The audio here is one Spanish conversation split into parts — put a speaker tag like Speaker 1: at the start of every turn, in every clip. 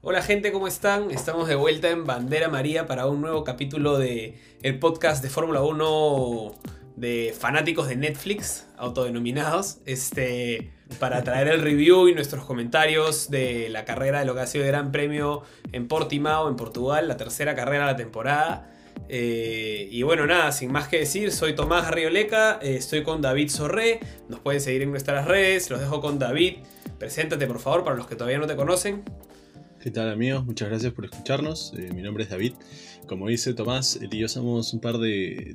Speaker 1: Hola gente, ¿cómo están? Estamos de vuelta en Bandera María para un nuevo capítulo de el podcast de Fórmula 1 de fanáticos de Netflix, autodenominados, este, para traer el review y nuestros comentarios de la carrera de lo que ha sido el Gran Premio en Portimao, en Portugal, la tercera carrera de la temporada. Eh, y bueno, nada, sin más que decir, soy Tomás Arrioleca, eh, estoy con David Sorré, nos pueden seguir en nuestras redes, los dejo con David. Preséntate por favor para los que todavía no te conocen.
Speaker 2: ¿Qué tal amigos? Muchas gracias por escucharnos. Eh, mi nombre es David. Como dice Tomás, él y yo somos un par de,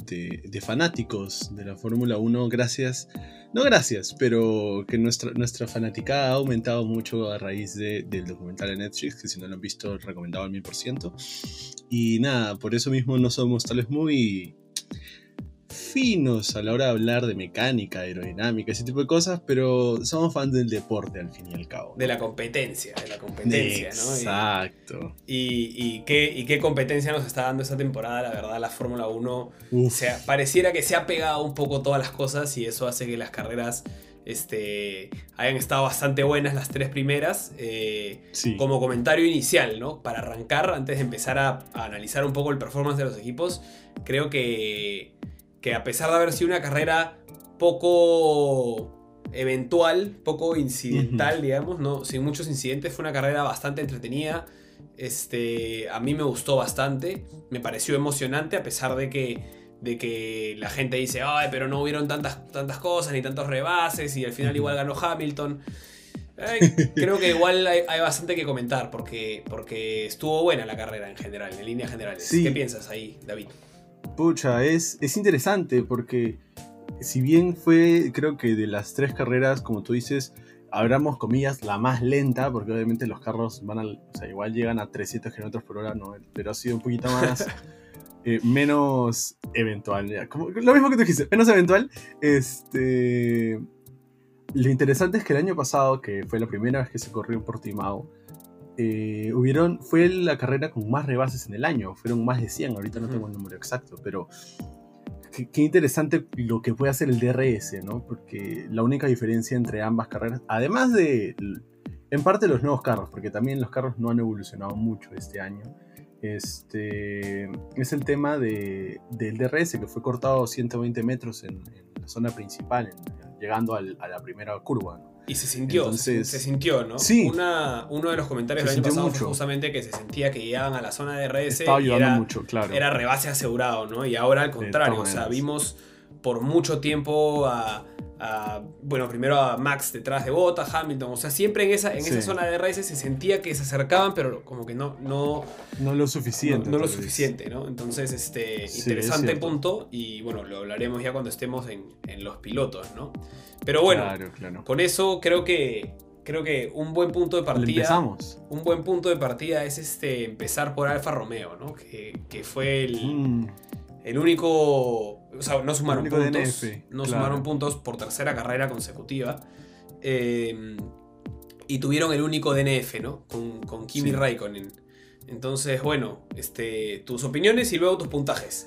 Speaker 2: fanáticos de la Fórmula 1. Gracias, no gracias, pero que nuestra, nuestra fanaticada ha aumentado mucho a raíz del documental de Netflix, que si no lo han visto, recomendado al 1000%. Y nada, por eso mismo no somos tal vez muy finos a la hora de hablar de mecánica, aerodinámica, ese tipo de cosas, pero somos fans del deporte al fin y al cabo.
Speaker 1: De la competencia, de la competencia,
Speaker 2: ¿no? Exacto.
Speaker 1: Y, qué, qué competencia nos está dando esta temporada, la verdad, la Fórmula 1. O sea, pareciera que se ha pegado un poco todas las cosas y eso hace que las carreras este, hayan estado bastante buenas las tres primeras. Eh, como comentario inicial, ¿no? Para arrancar, antes de empezar a, a, analizar un poco el performance de los equipos, creo que que a pesar de haber sido una carrera poco eventual, poco incidental, digamos, ¿no? sin muchos incidentes, fue una carrera bastante entretenida. Este, a mí me gustó bastante, me pareció emocionante a pesar de que, de que la gente dice, ay, pero no hubieron tantas, tantas cosas ni tantos rebases y al final igual ganó Hamilton. creo que igual hay, bastante que comentar porque, porque estuvo buena la carrera en general, en líneas generales. ¿Qué piensas ahí, David?
Speaker 2: Pucha, es, es interesante porque si bien fue, creo que de las tres carreras, como tú dices, abramos comillas, la más lenta, porque obviamente los carros van al, o sea, igual llegan a 300 km por hora, ¿no? pero ha sido un poquito más, eh, menos eventual, como, lo mismo que tú dijiste, menos eventual, este... Lo interesante es que el año pasado, que fue la primera vez que se corrió en Portimao, eh, hubieron, fue la carrera con más rebases en el año, fueron más de 100, ahorita no tengo el número exacto, pero qué, interesante lo que puede hacer el DRS, ¿no? Porque la única diferencia entre ambas carreras, además de, en parte los nuevos carros, porque también los carros no han evolucionado mucho este año, este, es el tema de, del DRS, que fue cortado 120 metros en, la zona principal, llegando a la primera curva, ¿no?
Speaker 1: Y se sintió, se, sintió, ¿no?
Speaker 2: Sí.
Speaker 1: Una, uno de los comentarios del año pasado fue justamente que se sentía que llegaban a la zona de RS
Speaker 2: Estaba era, mucho, claro.
Speaker 1: era rebase asegurado, ¿no? Y ahora al contrario, o sea, vimos por mucho tiempo a, bueno, primero a Max detrás de Bota, Hamilton, o sea, siempre en esa, en esa zona de RS se sentía que se acercaban, pero como que no... No,
Speaker 2: no lo suficiente.
Speaker 1: No, lo suficiente, ¿no? Entonces, este, interesante punto y bueno, lo hablaremos ya cuando estemos en, en los pilotos, ¿no? Pero bueno, con eso creo que creo que un buen punto de partida.
Speaker 2: Empezamos.
Speaker 1: Un buen punto de partida es este empezar por Alfa Romeo, ¿no? Que, fue el, mm. el, único. O sea, no sumaron puntos. no sumaron puntos por tercera carrera consecutiva. Em, y tuvieron el único DNF, ¿no? Con, con Kimi Raikkonen. Entonces, bueno, este, tus opiniones y luego tus puntajes.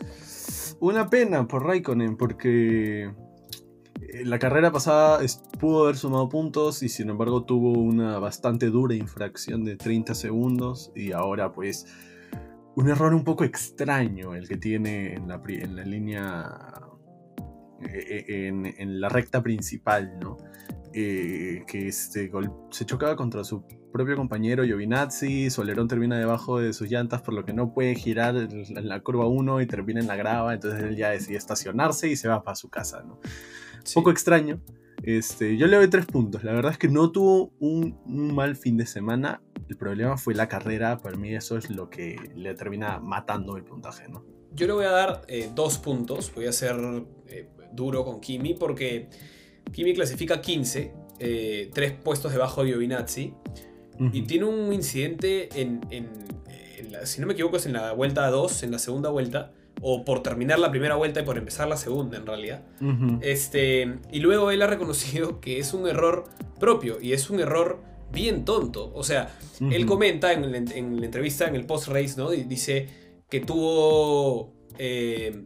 Speaker 2: Una pena por Raikkonen, porque eh, la carrera pasada pudo haber sumado puntos y sin embargo tuvo una bastante dura infracción de 30 segundos y ahora pues un error un poco extraño el que tiene en la, en la línea, eh, eh, en, la recta principal, ¿no? que este, se chocaba contra su propio compañero Giovinazzi, Solerón termina debajo de sus llantas por lo que no puede girar en la curva 1 y termina en la grava, entonces él ya decide estacionarse y se va para su casa, ¿no? poco extraño. Este, yo le doy tres puntos. La verdad es que no tuvo un, mal fin de semana. El problema fue la carrera. Para mí eso es lo que le termina matando el puntaje, ¿no?
Speaker 1: Yo le voy a dar eh, dos puntos. Voy a ser eh, duro con Kimi porque Kimi clasifica 15, eh, tres puestos debajo de Giovinazzi. Y tiene un incidente en, si no me equivoco, es en la vuelta 2, en la segunda vuelta o por terminar la primera vuelta y por empezar la segunda en realidad. este, y luego él ha reconocido que es un error propio y es un error bien tonto. O sea, él comenta en, la entrevista, en el post-race, ¿no? Dice que tuvo eh,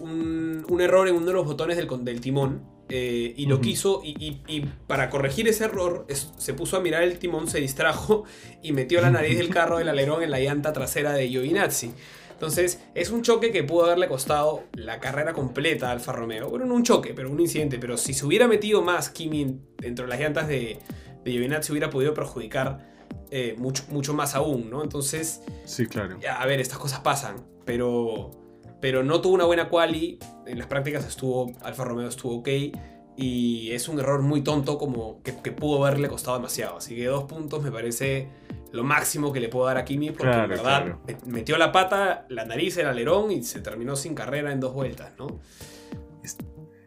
Speaker 1: un, error en uno de los botones del, del timón eh, y lo quiso, y, para corregir ese error, se puso a mirar el timón, se distrajo y metió la nariz del carro del alerón en la llanta trasera de Giovinazzi. Entonces, es un choque que pudo haberle costado la carrera completa a Alfa Romeo. Bueno, no un choque, pero un incidente. Pero si se hubiera metido más Kimi dentro de las llantas de, de Giovinazzi, hubiera podido perjudicar eh, mucho, mucho más aún, ¿no? Entonces.
Speaker 2: Sí, claro.
Speaker 1: A ver, estas cosas pasan. Pero. Pero no tuvo una buena quali. En las prácticas estuvo. Alfa Romeo estuvo ok. Y es un error muy tonto como que, que pudo haberle costado demasiado. Así que dos puntos me parece lo máximo que le puedo dar a Kimi porque en verdad metió la pata, la nariz, el alerón y se terminó sin carrera en dos vueltas, ¿no?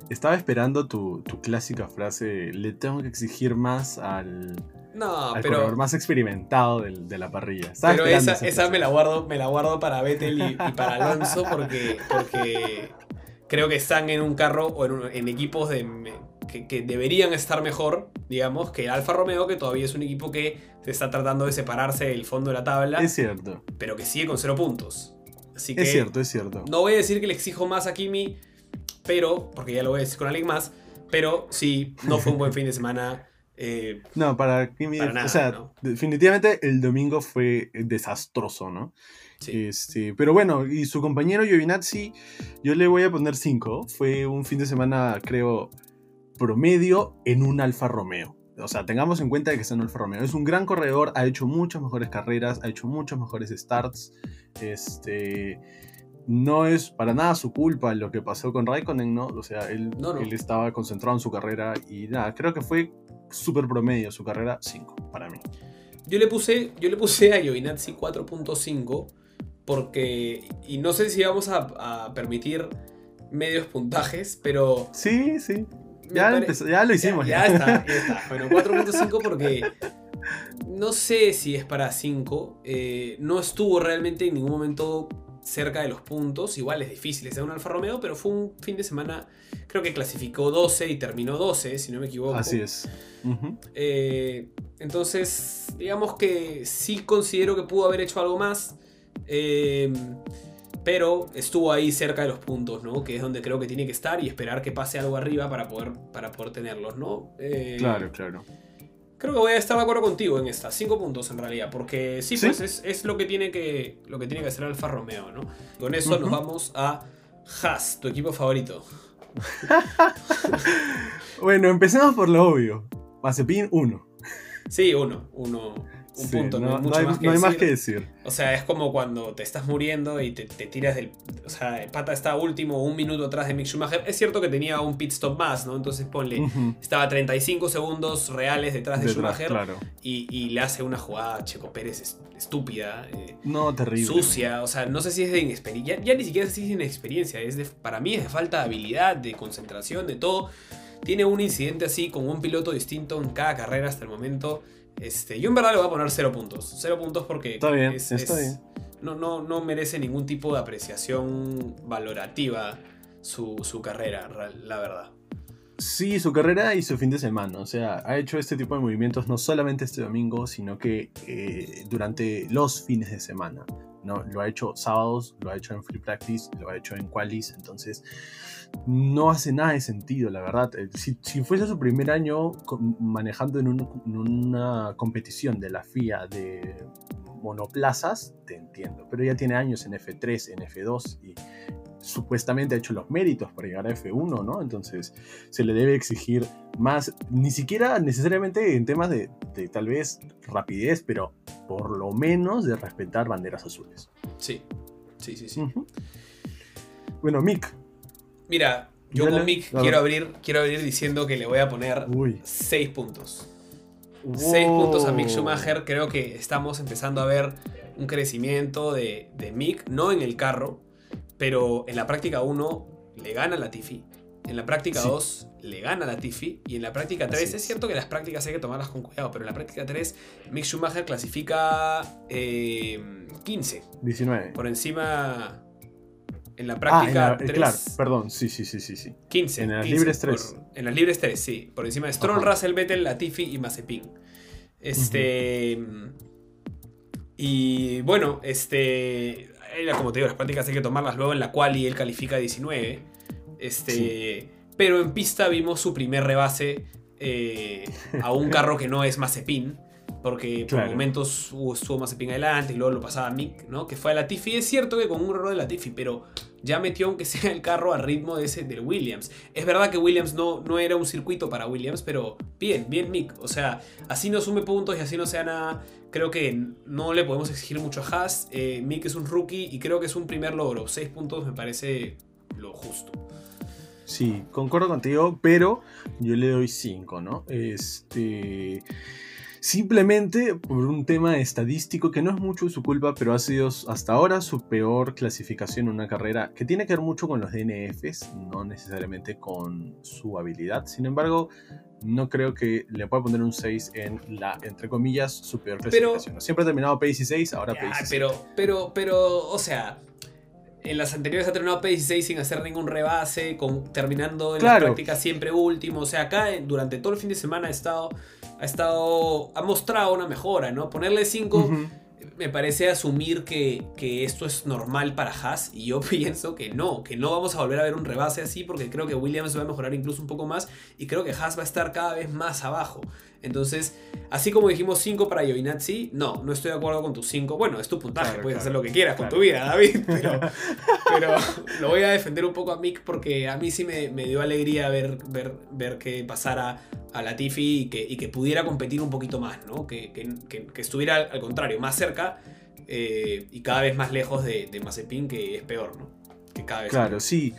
Speaker 2: Estaba esperando tu, clásica frase, le tengo que exigir más al,
Speaker 1: no, pero,
Speaker 2: más experimentado de, la parrilla.
Speaker 1: pero esa, me la guardo, me la guardo para Vettel y, para Alonso porque, porque creo que están en un carro o en equipos de, que, deberían estar mejor, digamos, que Alfa Romeo, que todavía es un equipo que se está tratando de separarse del fondo de la tabla.
Speaker 2: Es cierto.
Speaker 1: Pero que sigue con cero puntos. Así que
Speaker 2: es cierto, es cierto.
Speaker 1: No voy a decir que le exijo más a Kimi, pero, porque ya lo voy a decir con alguien más, pero sí, no fue un buen fin de semana. Eh,
Speaker 2: no, para Kimi, o sea, definitivamente el domingo fue desastroso, ¿no? Sí. Este, pero bueno, y su compañero Giovinazzi, yo le voy a poner 5. Fue un fin de semana, creo, promedio en un Alfa Romeo. O sea, tengamos en cuenta que es un Alfa Romeo. Es un gran corredor, ha hecho muchas mejores carreras, ha hecho muchos mejores starts. Este, no es para nada su culpa lo que pasó con Raikkonen, ¿no? O sea, él, él estaba concentrado en su carrera y nada, creo que fue súper promedio su carrera 5 para mí.
Speaker 1: Yo le puse, yo le puse a Giovinazzi 4.5 porque, y no sé si vamos a, a permitir medios puntajes, pero...
Speaker 2: Sí, sí. Ya, ya lo hicimos.
Speaker 1: Ya, está, ya está. Bueno, 4.5 porque no sé si es para 5. Eh, no estuvo realmente en ningún momento cerca de los puntos. Igual es difícil, es un Alfa Romeo, pero fue un fin de semana, creo que clasificó 12 y terminó 12, si no me equivoco.
Speaker 2: Así es.
Speaker 1: Eh, entonces, digamos que sí considero que pudo haber hecho algo más. Eh, pero estuvo ahí cerca de los puntos, ¿no? Que es donde creo que tiene que estar y esperar que pase algo arriba para poder, para poder tenerlos, ¿no?
Speaker 2: Eh, claro, claro.
Speaker 1: Creo que voy a estar de acuerdo contigo en esta, cinco puntos en realidad, porque sí, pues es, lo, que tiene que, lo que tiene que hacer Alfa Romeo, ¿no? Con eso nos vamos a Haas, tu equipo favorito.
Speaker 2: bueno, empecemos por lo obvio. Mazepin 1.
Speaker 1: Sí, uno, uno un punto, no,
Speaker 2: hay, más, que decir.
Speaker 1: O sea, es como cuando te estás muriendo y te, tiras del. O sea, Pata está último, un minuto atrás de Mick Schumacher. Es cierto que tenía un pit stop más, ¿no? Entonces ponle. Estaba 35 segundos reales detrás de Schumacher. Y, le hace una jugada a Checo Pérez estúpida. Eh,
Speaker 2: no, terrible.
Speaker 1: Sucia. O sea, no sé si es de inexperiencia. Ya, ni siquiera sé si es de inexperiencia. Es de, para mí es de falta de habilidad, de concentración, de todo. Tiene un incidente así con un piloto distinto en cada carrera hasta el momento este, yo en verdad le voy a poner cero puntos. Cero puntos porque
Speaker 2: está bien, está bien.
Speaker 1: No, no, no merece ningún tipo de apreciación valorativa su, carrera, la verdad.
Speaker 2: Sí, su carrera y su fin de semana. O sea, ha hecho este tipo de movimientos no solamente este domingo, sino que eh, durante los fines de semana. ¿No? Lo ha hecho sábados, lo ha hecho en free practice, lo ha hecho en qualis. Entonces, no hace nada de sentido, la verdad. Eh, si, fuese su primer año manejando en, una competición de la FIA de monoplazas, te entiendo. Pero ya tiene años en F3, en F2 y supuestamente ha hecho los méritos para llegar a F1, ¿no? Entonces se le debe exigir más, ni siquiera necesariamente en temas de, tal vez rapidez, pero por lo menos de respetar banderas azules.
Speaker 1: Sí, sí, sí, sí.
Speaker 2: Bueno, Mick,
Speaker 1: Mira, yo con Mick quiero abrir, quiero abrir diciendo que le voy a poner 6 puntos. 6 puntos a Mick Schumacher. Creo que estamos empezando a ver un crecimiento de, de Mick, no en el carro, pero en la práctica 1 le gana la Tiffy. En la práctica 2 le gana la Tiffy. Y en la práctica 3, es. cierto que las prácticas hay que tomarlas con cuidado, pero en la práctica 3 Mick Schumacher clasifica 15. Eh,
Speaker 2: 19.
Speaker 1: Por encima en la práctica. Ah, claro,
Speaker 2: perdón, sí, sí, sí, sí. sí.
Speaker 1: 15.
Speaker 2: En las libres 3.
Speaker 1: en las libres 3, sí. Por encima de Stroll, Russell, Vettel, Latifi y Mazepin. Este. Y bueno, este. Como te digo, las prácticas hay que tomarlas luego en la cual y él califica 19. Este. pero en pista vimos su primer rebase eh, a un carro que no es Mazepin porque por momentos estuvo Mazepin adelante y luego lo pasaba Mick, ¿no? Que fue a Latifi. Es cierto que con un error de Latifi, pero ya metió aunque sea el carro al ritmo de ese del Williams. Es verdad que Williams no, no era un circuito para Williams, pero bien, bien Mick. O sea, así no sume puntos y así no sea nada. Creo que no le podemos exigir mucho a Haas. Eh, Mick es un rookie y creo que es un primer logro. Seis puntos me parece lo justo.
Speaker 2: Sí, concuerdo contigo, pero yo le doy cinco, ¿no? Este simplemente por un tema estadístico que no es mucho su culpa, pero ha sido hasta ahora su peor clasificación en una carrera que tiene que ver mucho con los DNFs, no necesariamente con su habilidad. Sin embargo, no creo que le pueda poner un 6 en la, entre comillas, su peor clasificación. Siempre ha terminado P16, ahora P16.
Speaker 1: Pero, pero, pero, o sea, en las anteriores ha terminado P16 sin hacer ningún rebase, con, terminando en la práctica siempre último. O sea, acá durante todo el fin de semana ha estado ha estado, ha mostrado una mejora, ¿no? Ponerle 5 me parece asumir que, que, esto es normal para Haas y yo pienso que no, que no vamos a volver a ver un rebase así porque creo que Williams va a mejorar incluso un poco más y creo que Haas va a estar cada vez más abajo. Entonces, así como dijimos 5 para Giovinazzi, no, no estoy de acuerdo con tus 5. Bueno, es tu puntaje, puedes hacer lo que quieras con tu vida, David, pero, pero, lo voy a defender un poco a Mick porque a mí sí me, me dio alegría ver, ver, ver que pasara a Latifi y que, y que pudiera competir un poquito más, ¿no? Que, que, que estuviera al contrario, más cerca eh, y cada vez más lejos de, de Mazepin, que es peor, ¿no? Que cada vez
Speaker 2: claro, sí.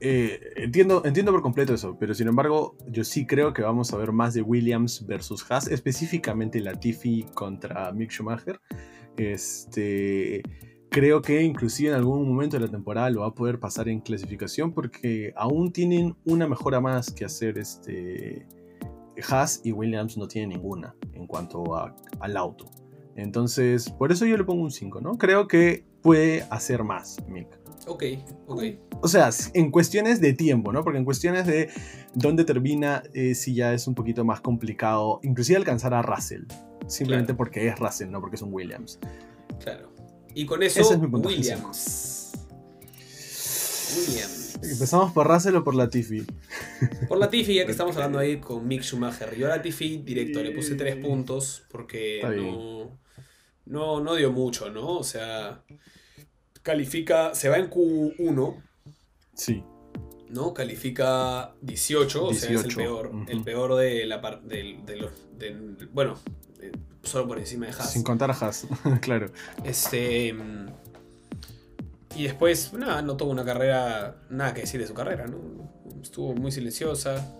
Speaker 2: Eh, entiendo, entiendo por completo eso, pero sin embargo, yo sí creo que vamos a ver más de Williams versus Haas, específicamente Latifi contra Mick Schumacher. Este, creo que inclusive en algún momento de la temporada lo va a poder pasar en clasificación porque aún tienen una mejora más que hacer este Haas y Williams no tienen ninguna en cuanto al auto. Entonces, por eso yo le pongo un 5, ¿no? Creo que puede hacer más, Mick.
Speaker 1: Ok, ok.
Speaker 2: O sea, en cuestiones de tiempo, ¿no? Porque en cuestiones de dónde termina, eh, sí ya es un poquito más complicado, inclusive alcanzar a Russell. Simplemente porque es Russell, no porque es un Williams.
Speaker 1: Claro. Y con eso, Williams.
Speaker 2: Williams. ¿Empezamos por Russell o por Latifi?
Speaker 1: Por Latifi, ya que estamos hablando ahí con Mick Schumacher. Yo a Latifi directo le puse tres puntos porque no, no, no dio mucho, ¿no? O sea, califica, se va en Q1.
Speaker 2: Sí.
Speaker 1: ¿No? Califica 18, o sea, es el peor. El peor de la parte de, los. bueno, eh, solo por encima de Haas.
Speaker 2: Sin contar a Haas, claro.
Speaker 1: Este. Y después, nada, no tuvo una carrera. Nada que decir de su carrera, ¿no? Estuvo muy silenciosa.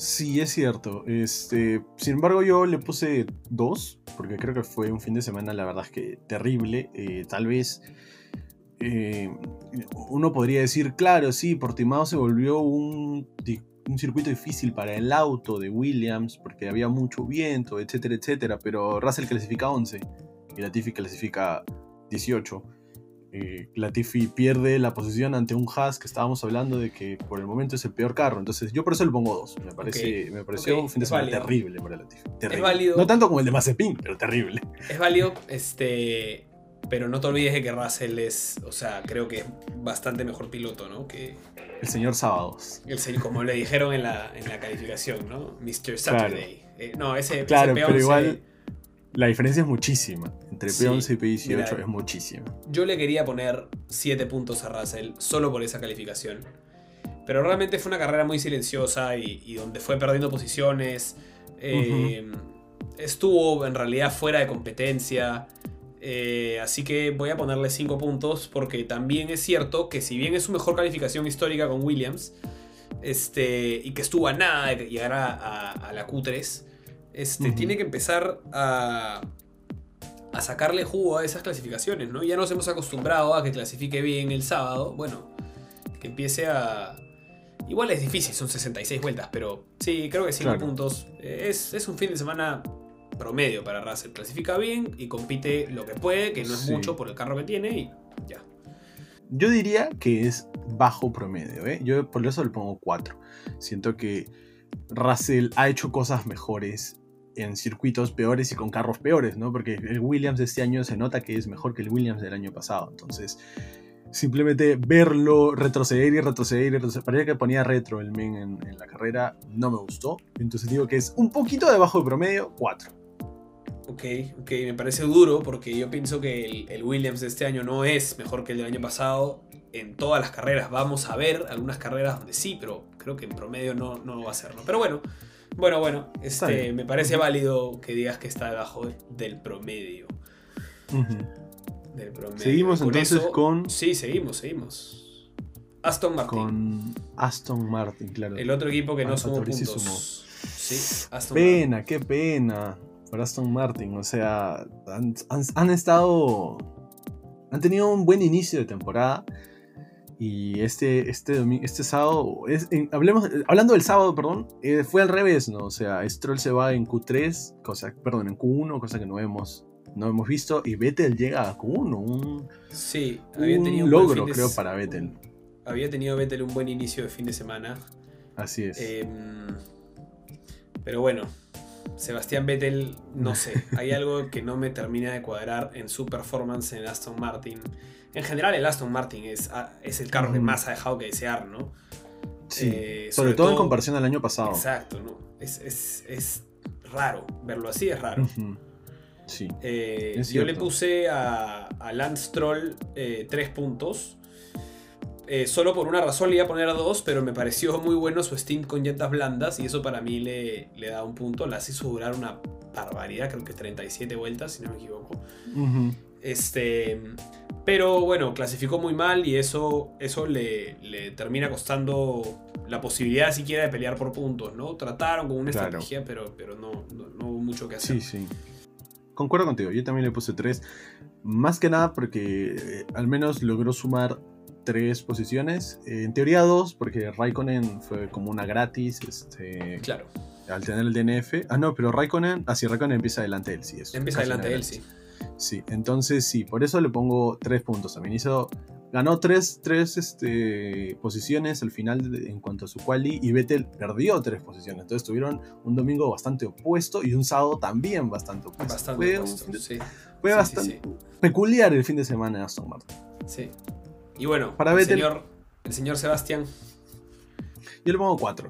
Speaker 2: Sí, es cierto. Este, sin embargo, yo le puse dos, porque creo que fue un fin de semana, la verdad es que terrible. Eh, tal vez eh, uno podría decir, claro, sí, Portimao se volvió un, un, circuito difícil para el auto de Williams porque había mucho viento, etcétera, etcétera, pero Russell clasifica 11 y Latifi clasifica 18. Eh, Latifi pierde la posición ante un Haas que estábamos hablando de que por el momento es el peor carro. Entonces yo por eso le pongo 2. Me, parece, me pareció un fin de semana terrible para Latifi. Terrible. No tanto como el de Mazepin, pero terrible.
Speaker 1: Es válido. Este, pero no te olvides de que Russell es, o sea, creo que es bastante mejor piloto, ¿no? Que
Speaker 2: el señor Sábados.
Speaker 1: El señor, como le dijeron en la, en la calificación, ¿no? Mr. Saturday. Eh, no, ese,
Speaker 2: claro, pero igual la diferencia es muchísima. Entre P11 y P18 es muchísima.
Speaker 1: Yo le quería poner 7 puntos a Russell solo por esa calificación. Pero realmente fue una carrera muy silenciosa y, donde fue perdiendo posiciones. Eh, estuvo en realidad fuera de competencia. Eh, así que voy a ponerle 5 puntos porque también es cierto que si bien es su mejor calificación histórica con Williams este, y que estuvo a nada de llegar a, la Q3, este, tiene que empezar a, a sacarle jugo a esas clasificaciones, ¿no? Ya nos hemos acostumbrado a que clasifique bien el sábado, bueno, que empiece a... Igual es difícil, son 66 vueltas, pero sí, creo que 5 puntos. Es, es un fin de semana promedio para Russell. Clasifica bien y compite lo que puede, que no es mucho por el carro que tiene y ya.
Speaker 2: Yo diría que es bajo promedio, ¿eh? Yo por eso le pongo 4. Siento que Russell ha hecho cosas mejores en circuitos peores y con carros peores, ¿no? Porque el Williams de este año se nota que es mejor que el Williams del año pasado. Entonces, simplemente verlo retroceder y retroceder y retroceder. Parecía que ponía retro el men en, la carrera, no me gustó. Entonces digo que es un poquito debajo de promedio, 4.
Speaker 1: Ok, ok, me parece duro porque yo pienso que el, Williams de este año no es mejor que el del año pasado. En todas las carreras vamos a ver algunas carreras donde sí, pero creo que en promedio no, no va a ser. Pero bueno, bueno, bueno, este, me parece válido que digas que está debajo del promedio.
Speaker 2: Seguimos entonces con.
Speaker 1: Sí, seguimos, seguimos. Aston Martin.
Speaker 2: Con Aston Martin, claro.
Speaker 1: El otro equipo que no sumó puntos. Sí,
Speaker 2: Aston pena, qué pena. Por Aston Martin. O sea, han, estado. Han tenido un buen inicio de temporada. Y este, este, este sábado, hablemos, hablando del sábado, perdón, eh, fue al revés, ¿no? O sea, Stroll se va en Q3, cosa, perdón, en Q1, cosa que no vemos no hemos visto. Y Vettel llega a Q1. Un,
Speaker 1: sí,
Speaker 2: había tenido un logro, creo, para Vettel.
Speaker 1: Había tenido Vettel un buen inicio de fin de semana.
Speaker 2: Así es.
Speaker 1: Em, pero bueno, Sebastián Vettel, no sé. hay algo que no me termina de cuadrar en su performance en Aston Martin. En general, el Aston Martin es, ah, es el carro que más ha dejado que desear, ¿no?
Speaker 2: Sí, eh, sobre, todo, en comparación al año pasado.
Speaker 1: Exacto, ¿no? Es, raro. Verlo así es raro. Eh, yo le puse a, Lance Troll eh, tres puntos. Eh, solo por una razón le iba a poner a dos, pero me pareció muy bueno su stint con llantas blandas y eso para mí le, le da un punto. La hizo durar una barbaridad, creo que 37 vueltas, si no me equivoco. Este, pero bueno, clasificó muy mal y eso, eso le, le, termina costando la posibilidad siquiera de pelear por puntos, ¿no? Trataron con una estrategia, pero, pero no, no, hubo mucho que hacer.
Speaker 2: Sí, sí concuerdo contigo, yo también le puse 3. Más que nada porque eh, al menos logró sumar tres posiciones. Eh, en teoría dos, porque Raikkonen fue como una gratis. Este,
Speaker 1: claro.
Speaker 2: Al tener el DNF. Ah, no, pero Raikkonen. Ah, sí, Raikkonen empieza adelante de él, sí.
Speaker 1: empieza adelante de él, sí.
Speaker 2: Sí, entonces sí, por eso le pongo tres puntos. También hizo ganó tres, tres este, posiciones al final en cuanto a su quali y Vettel perdió tres posiciones. Entonces tuvieron un domingo bastante opuesto y un sábado también bastante opuesto.
Speaker 1: Bastante fue opuesto, sí.
Speaker 2: Fue bastante peculiar el fin de semana de Aston Martin.
Speaker 1: Sí. Y bueno, Para el, señor, el señor Sebastián.
Speaker 2: Yo le pongo cuatro.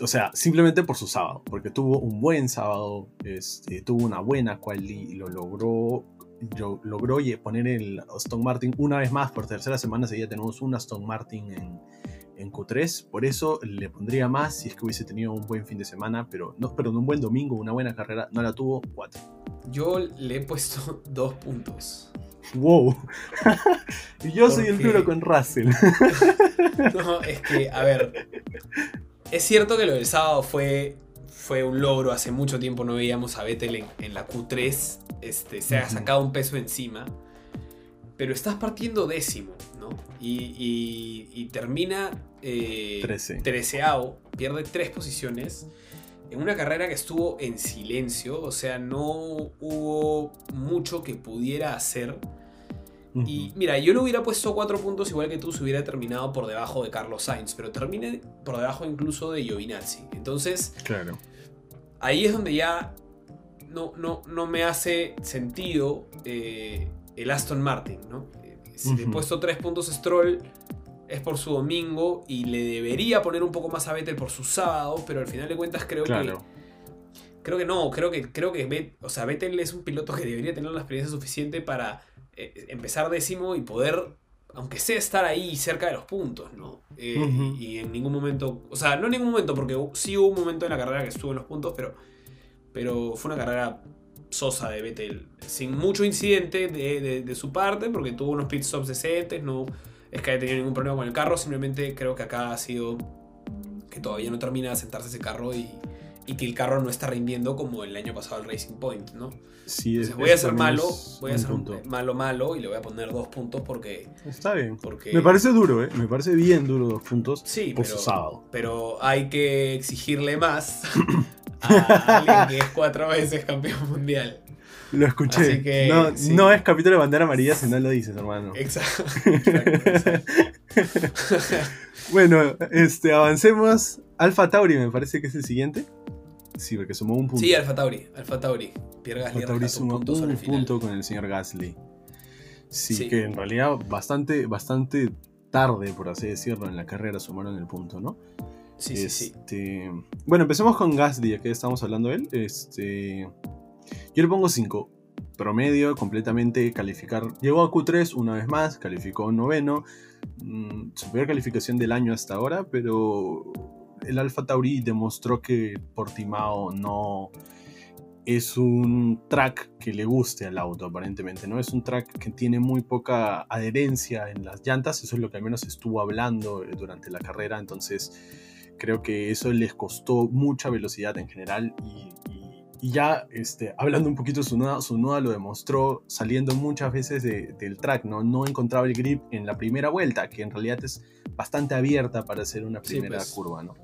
Speaker 2: O sea, simplemente por su sábado, porque tuvo un buen sábado, este, tuvo una buena quali lo logró logró poner el Aston Martin una vez más por tercera semana seguida tenemos un Aston Martin en, en, Q3 por eso le pondría más si es que hubiese tenido un buen fin de semana pero no pero un buen domingo una buena carrera no la tuvo 4
Speaker 1: yo le he puesto dos puntos
Speaker 2: wow y yo soy el duro con Russell
Speaker 1: no es que a ver es cierto que lo del sábado fue fue un logro. Hace mucho tiempo no veíamos a Vettel en, la Q3. Este, se ha sacado un peso encima. Pero estás partiendo décimo, ¿no? Y, termina eh, treceavo, pierde tres posiciones en una carrera que estuvo en silencio, o sea, no hubo mucho que pudiera hacer. Y mira, yo le hubiera puesto cuatro puntos igual que tú se hubiera terminado por debajo de Carlos Sainz, pero termine por debajo incluso de Giovinazzi. Entonces,
Speaker 2: claro
Speaker 1: ahí es donde ya no, no, no me hace sentido eh, el Aston Martin, ¿no? Si le he puesto tres puntos Stroll es por su domingo y le debería poner un poco más a Vettel por su sábado, pero al final de cuentas creo que creo que no, creo que creo que o sea, Vettel es un piloto que debería tener la experiencia suficiente para eh, empezar décimo y poder aunque sea estar ahí cerca de los puntos, ¿no? Eh, y en ningún momento, o sea, no en ningún momento, porque sí hubo un momento en la carrera que estuvo en los puntos, pero, pero fue una carrera sosa de Vettel, sin mucho incidente de, su parte, porque tuvo unos pit stops decentes, no es que haya tenido ningún problema con el carro, simplemente creo que acá ha sido que todavía no termina de sentarse ese carro y, y que el carro no está rindiendo como el año pasado el Racing Point, ¿no?
Speaker 2: Sí,
Speaker 1: voy a ser malo, voy a ser malo malo y le voy a poner dos puntos porque...
Speaker 2: Está bien. Porque... Me parece duro, ¿eh? Me parece bien duro dos puntos
Speaker 1: sí,
Speaker 2: por
Speaker 1: pero,
Speaker 2: su sábado.
Speaker 1: Pero hay que exigirle más a alguien que es cuatro veces campeón mundial.
Speaker 2: Lo escuché. no, no, es capítulo de bandera amarilla si no lo dices, hermano.
Speaker 1: Exacto. exacto.
Speaker 2: bueno, este, avancemos. Alfa Tauri me parece que es el siguiente. Sí, porque sumó un punto.
Speaker 1: Sí, Alfa Tauri. Alfa Tauri. Pierre Gasly
Speaker 2: Alfa Tauri sumó un, punto, con el señor Gasly. Sí, que en realidad bastante, bastante tarde, por así decirlo, en la carrera sumaron el punto, ¿no?
Speaker 1: Sí, sí, sí.
Speaker 2: Este, bueno, empecemos con Gasly, ya que estamos hablando de él. Este, yo le pongo 5. Promedio, completamente calificar. Llegó a Q3 una vez más, calificó noveno. Mm, su peor calificación del año hasta ahora, pero el Alfa Tauri demostró que Portimao no es un track que le guste al auto, aparentemente, ¿no? Es un track que tiene muy poca adherencia en las llantas, eso es lo que al menos estuvo hablando eh, durante la carrera, entonces creo que eso les costó mucha velocidad en general y, ya este, hablando un poquito su nuda, su nuda lo demostró saliendo muchas veces del track, ¿no? No encontraba el grip en la primera vuelta, que en realidad es bastante abierta para hacer una primera
Speaker 1: pues.
Speaker 2: curva, ¿no?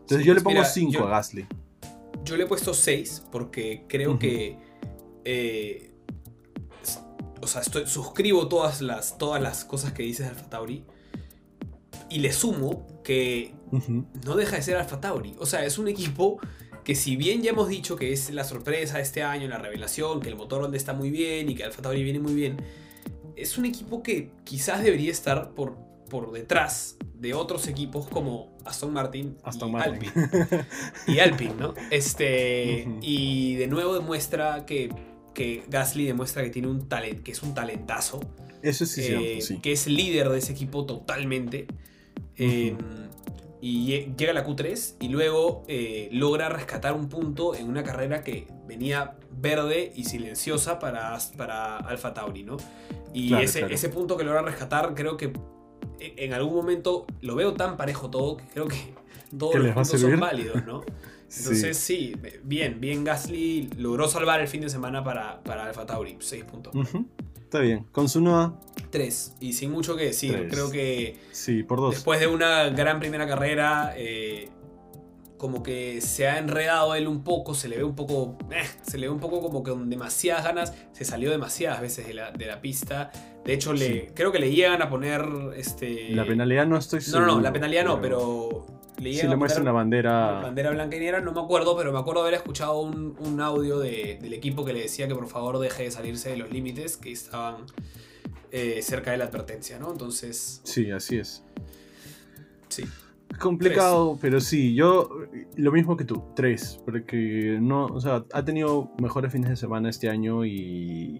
Speaker 2: Entonces yo le pongo 5 a Gasly.
Speaker 1: Yo le he puesto 6 porque creo que. Eh, o sea, estoy, suscribo todas las, todas las cosas que dices de Alfa Tauri. Y le sumo que no deja de ser Alfa Tauri. O sea, es un equipo que si bien ya hemos dicho que es la sorpresa de este año, la revelación, que el motor donde está muy bien y que Alfa Tauri viene muy bien, es un equipo que quizás debería estar por, por detrás de otros equipos como Aston Martin
Speaker 2: Aston
Speaker 1: y
Speaker 2: Martin.
Speaker 1: Alpine. y Alpine, ¿no? Este, y de nuevo demuestra que, que Gasly demuestra que tiene un talent, que es un talentazo.
Speaker 2: Eso sí,
Speaker 1: eh,
Speaker 2: sí.
Speaker 1: Que es líder de ese equipo totalmente. Y llega a la Q3 y luego eh, logra rescatar un punto en una carrera que venía verde y silenciosa para, para Alfa Tauri, ¿no? Y ese, ese punto que logra rescatar creo que en algún momento lo veo tan parejo todo que creo que todos los puntos son válidos, ¿no? Entonces sí. bien, bien Gasly logró salvar el fin de semana para, para Alfa Tauri, 6 puntos.
Speaker 2: Está bien, con su nueva
Speaker 1: 3, y sin mucho que decir, creo que
Speaker 2: sí, por dos.
Speaker 1: después de una gran primera carrera, eh, como que se ha enredado él un poco, se le ve un poco, eh, se le ve un poco como que con demasiadas ganas, se salió demasiadas veces de la, de la pista. De hecho, le, creo que le llegan a poner este.
Speaker 2: La penalidad no estoy seguro.
Speaker 1: No, no, la penalidad no, pero.
Speaker 2: Le sí, le muestra una bandera.
Speaker 1: Bandera blanca y negra, no me acuerdo, pero me acuerdo haber escuchado un, un audio de, del equipo que le decía que por favor deje de salirse de los límites que estaban eh, cerca de la advertencia, ¿no? Entonces.
Speaker 2: Sí, así es.
Speaker 1: Sí.
Speaker 2: Complicado, pero sí, yo lo mismo que tú, tres, porque no, o sea, ha tenido mejores fines de semana este año y,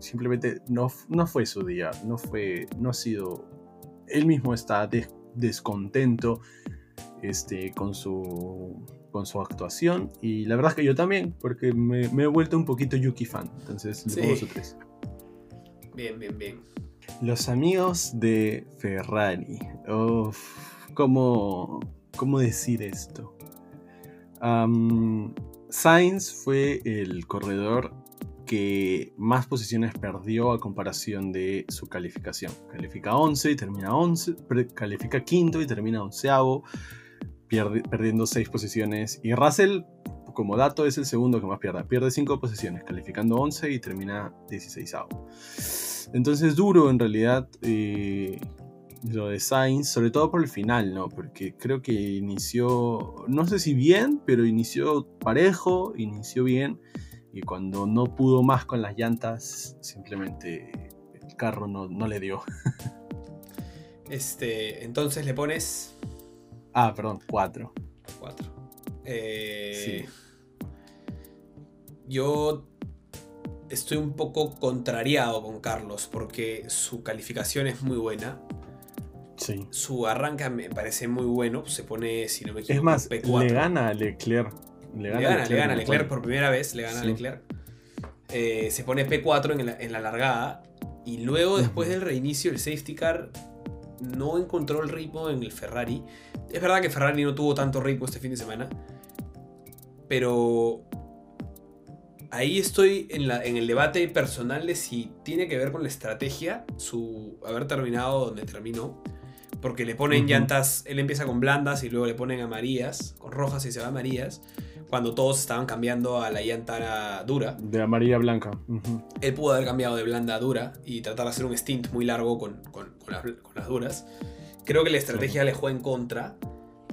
Speaker 2: simplemente no, no fue su día, no fue, no ha sido, él mismo está descontento este, con su con su actuación y la verdad es que yo también, porque me, he vuelto un poquito Yuki fan, entonces le pongo su tres.
Speaker 1: Bien, bien, bien.
Speaker 2: Los amigos de Ferrari. Cómo, cómo decir esto. Sainz fue el corredor que más posiciones perdió a comparación de su calificación. Califica 11 y termina 11, califica quinto y termina onceavo, perdiendo 6 posiciones. Y Russell, como dato, es el segundo que más pierde. Pierde 5 posiciones, calificando 11 y termina 16 Entonces duro en realidad eh, lo de Sainz, sobre todo por el final, ¿no? Porque creo que inició, no sé si bien, pero inició parejo, inició bien, y cuando no pudo más con las llantas, simplemente el carro no, le dio.
Speaker 1: Este, entonces le pones...
Speaker 2: Ah, perdón, 4.
Speaker 1: 4. Eh, sí. Yo estoy un poco contrariado con Carlos porque su calificación es muy buena. Su arranca me parece muy bueno. Se pone, si no me equivoco,
Speaker 2: es más, Le gana a Leclerc.
Speaker 1: Le gana, le gana, Leclerc por primera vez. Le gana a Leclerc. Eh, se pone P4 en la, largada. Y luego, después del reinicio, el safety car no encontró el ritmo en el Ferrari. Es verdad que Ferrari no tuvo tanto ritmo este fin de semana. Pero ahí estoy en, la, en, el debate personal de si tiene que ver con la estrategia, su haber terminado donde terminó, porque le ponen llantas, él empieza con blandas y luego le ponen amarillas, con rojas y se va a amarillas, cuando todos estaban cambiando a la llanta dura.
Speaker 2: De amarilla a blanca.
Speaker 1: Él pudo haber cambiado de blanda a dura y tratar de hacer un stint muy largo con, con, las, duras. Creo que la estrategia le juega en contra,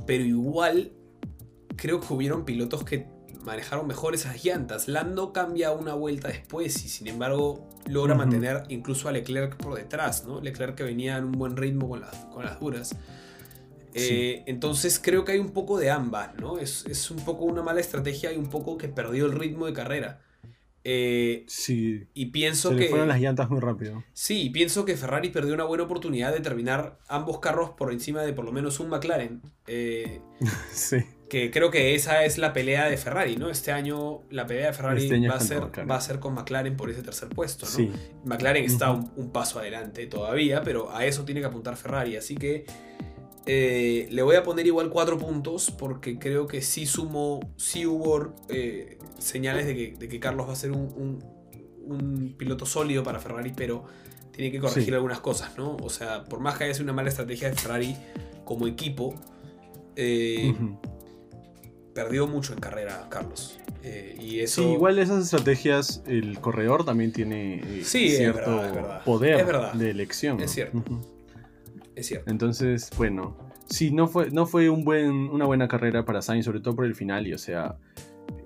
Speaker 1: pero igual creo que hubieron pilotos que manejaron mejor esas llantas. Lando cambia una vuelta después y sin embargo logra mantener incluso a Leclerc por detrás, ¿no? Leclerc que venía en un buen ritmo con las, con las duras. Eh, entonces creo que hay un poco de ambas, ¿no? Es, un poco una mala estrategia y un poco que perdió el ritmo de carrera.
Speaker 2: Eh, sí.
Speaker 1: Y pienso
Speaker 2: Se
Speaker 1: que.
Speaker 2: Le fueron las llantas muy rápido.
Speaker 1: Sí, pienso que Ferrari perdió una buena oportunidad de terminar ambos carros por encima de por lo menos un McLaren. Eh,
Speaker 2: sí.
Speaker 1: Que creo que esa es la pelea de Ferrari, ¿no? Este año la pelea de Ferrari este va, a ser, va a ser con McLaren por ese tercer puesto, ¿no? Sí. McLaren está un, paso adelante todavía, pero a eso tiene que apuntar Ferrari. Así que eh, le voy a poner igual cuatro puntos porque creo que sí sumo, sí hubo eh, señales de que, Carlos va a ser un, piloto sólido para Ferrari, pero tiene que corregir algunas cosas, ¿no? O sea, por más que haya sido una mala estrategia de Ferrari como equipo, eh, perdió mucho en carrera Carlos. y eso...
Speaker 2: Sí, igual esas estrategias, el corredor también tiene cierto poder de elección.
Speaker 1: Es cierto. Es cierto.
Speaker 2: Entonces, bueno, sí, no fue, no fue un buen, una buena carrera para Sainz, sobre todo por el final, y o sea,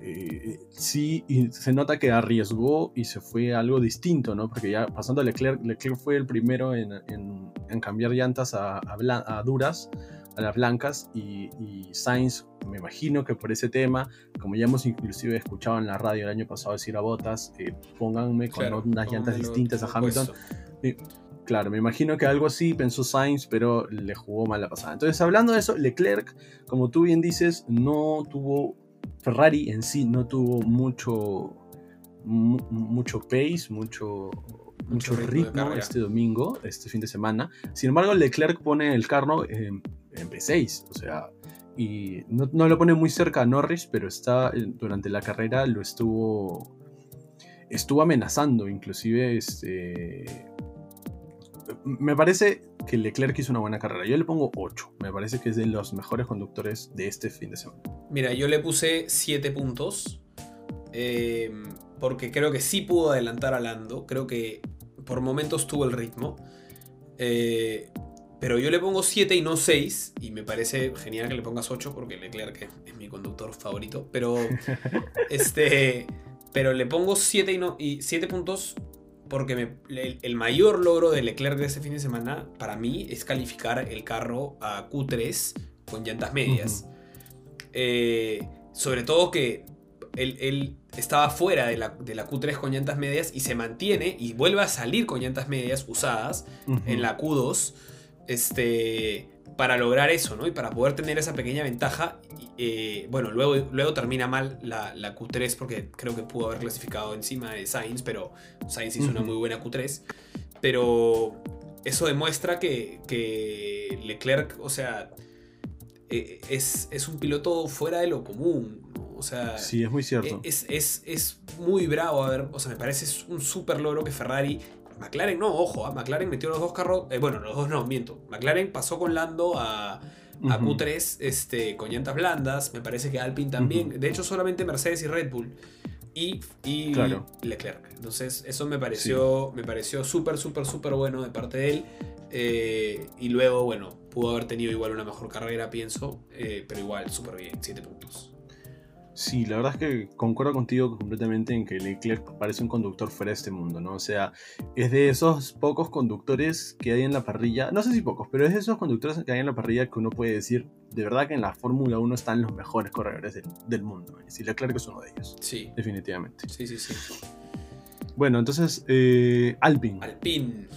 Speaker 2: eh, sí, se nota que arriesgó y se fue algo distinto, ¿no? Porque ya pasando a Leclerc, Leclerc fue el primero en, cambiar llantas a, duras, a las blancas, y, Sainz, me imagino que por ese tema, como ya hemos inclusive escuchado en la radio el año pasado decir a Botas, eh, pónganme con unas llantas distintas a Hamilton. Claro, me imagino que algo así pensó Sainz, pero le jugó mal la pasada. Entonces, hablando de eso, Leclerc, como tú bien dices, no tuvo. Ferrari en sí no tuvo mucho. mucho pace, mucho. Mucho, ritmo, este domingo, este fin de semana. Sin embargo, Leclerc pone el carro en, P6, o sea, y no, no, lo pone muy cerca a Norris, pero está durante la carrera lo estuvo estuvo amenazando, inclusive este me parece que Leclerc hizo una buena carrera. Yo le pongo 8. Me parece que es de los mejores conductores de este fin de semana.
Speaker 1: Mira, yo le puse 7 puntos. Eh, porque creo que sí pudo adelantar a Lando. Creo que por momentos tuvo el ritmo. Eh, pero yo le pongo 7 y no 6. Y me parece genial que le pongas 8 porque Leclerc es, mi conductor favorito. Pero, este, pero le pongo 7 y, no, y 7 puntos porque el, mayor logro de Leclerc de este fin de semana para mí es calificar el carro a Q3 con llantas medias. Eh, sobre todo que él, estaba fuera de la, de la, Q3 con llantas medias y se mantiene y vuelve a salir con llantas medias usadas en la Q2. Este, para lograr eso, ¿no? Y para poder tener esa pequeña ventaja. Eh, bueno, luego, luego termina mal la, Q3 porque creo que pudo haber clasificado encima de Sainz, pero Sainz hizo una muy buena Q3. Pero eso demuestra que, que Leclerc, o sea, eh, es, es, un piloto fuera de lo común. O sea,
Speaker 2: sí, es muy cierto.
Speaker 1: Es, es, es, muy bravo. A ver, o sea, me parece un súper logro que Ferrari McLaren no, ojo, a ¿ah? McLaren metió los dos carros. Eh, bueno, los dos no, miento. McLaren pasó con Lando a, Q3 este, con llantas blandas. Me parece que Alpine también. De hecho, solamente Mercedes y Red Bull. Y, y Leclerc. Entonces, eso me pareció me pareció súper, súper, súper bueno de parte de él. Eh, y luego, bueno, pudo haber tenido igual una mejor carrera, pienso. Eh, pero igual, súper bien, 7 puntos.
Speaker 2: Sí, la verdad es que concuerdo contigo completamente en que Leclerc parece un conductor fuera de este mundo, ¿no? O sea, es de esos pocos conductores que hay en la parrilla, no sé si pocos, pero es de esos conductores que hay en la parrilla que uno puede decir, de verdad que en la Fórmula 1 están los mejores corredores del, mundo. Y Leclerc es uno de ellos.
Speaker 1: Sí.
Speaker 2: Definitivamente.
Speaker 1: Sí, sí, sí.
Speaker 2: Bueno, entonces, eh, Alpine.
Speaker 1: Alpine.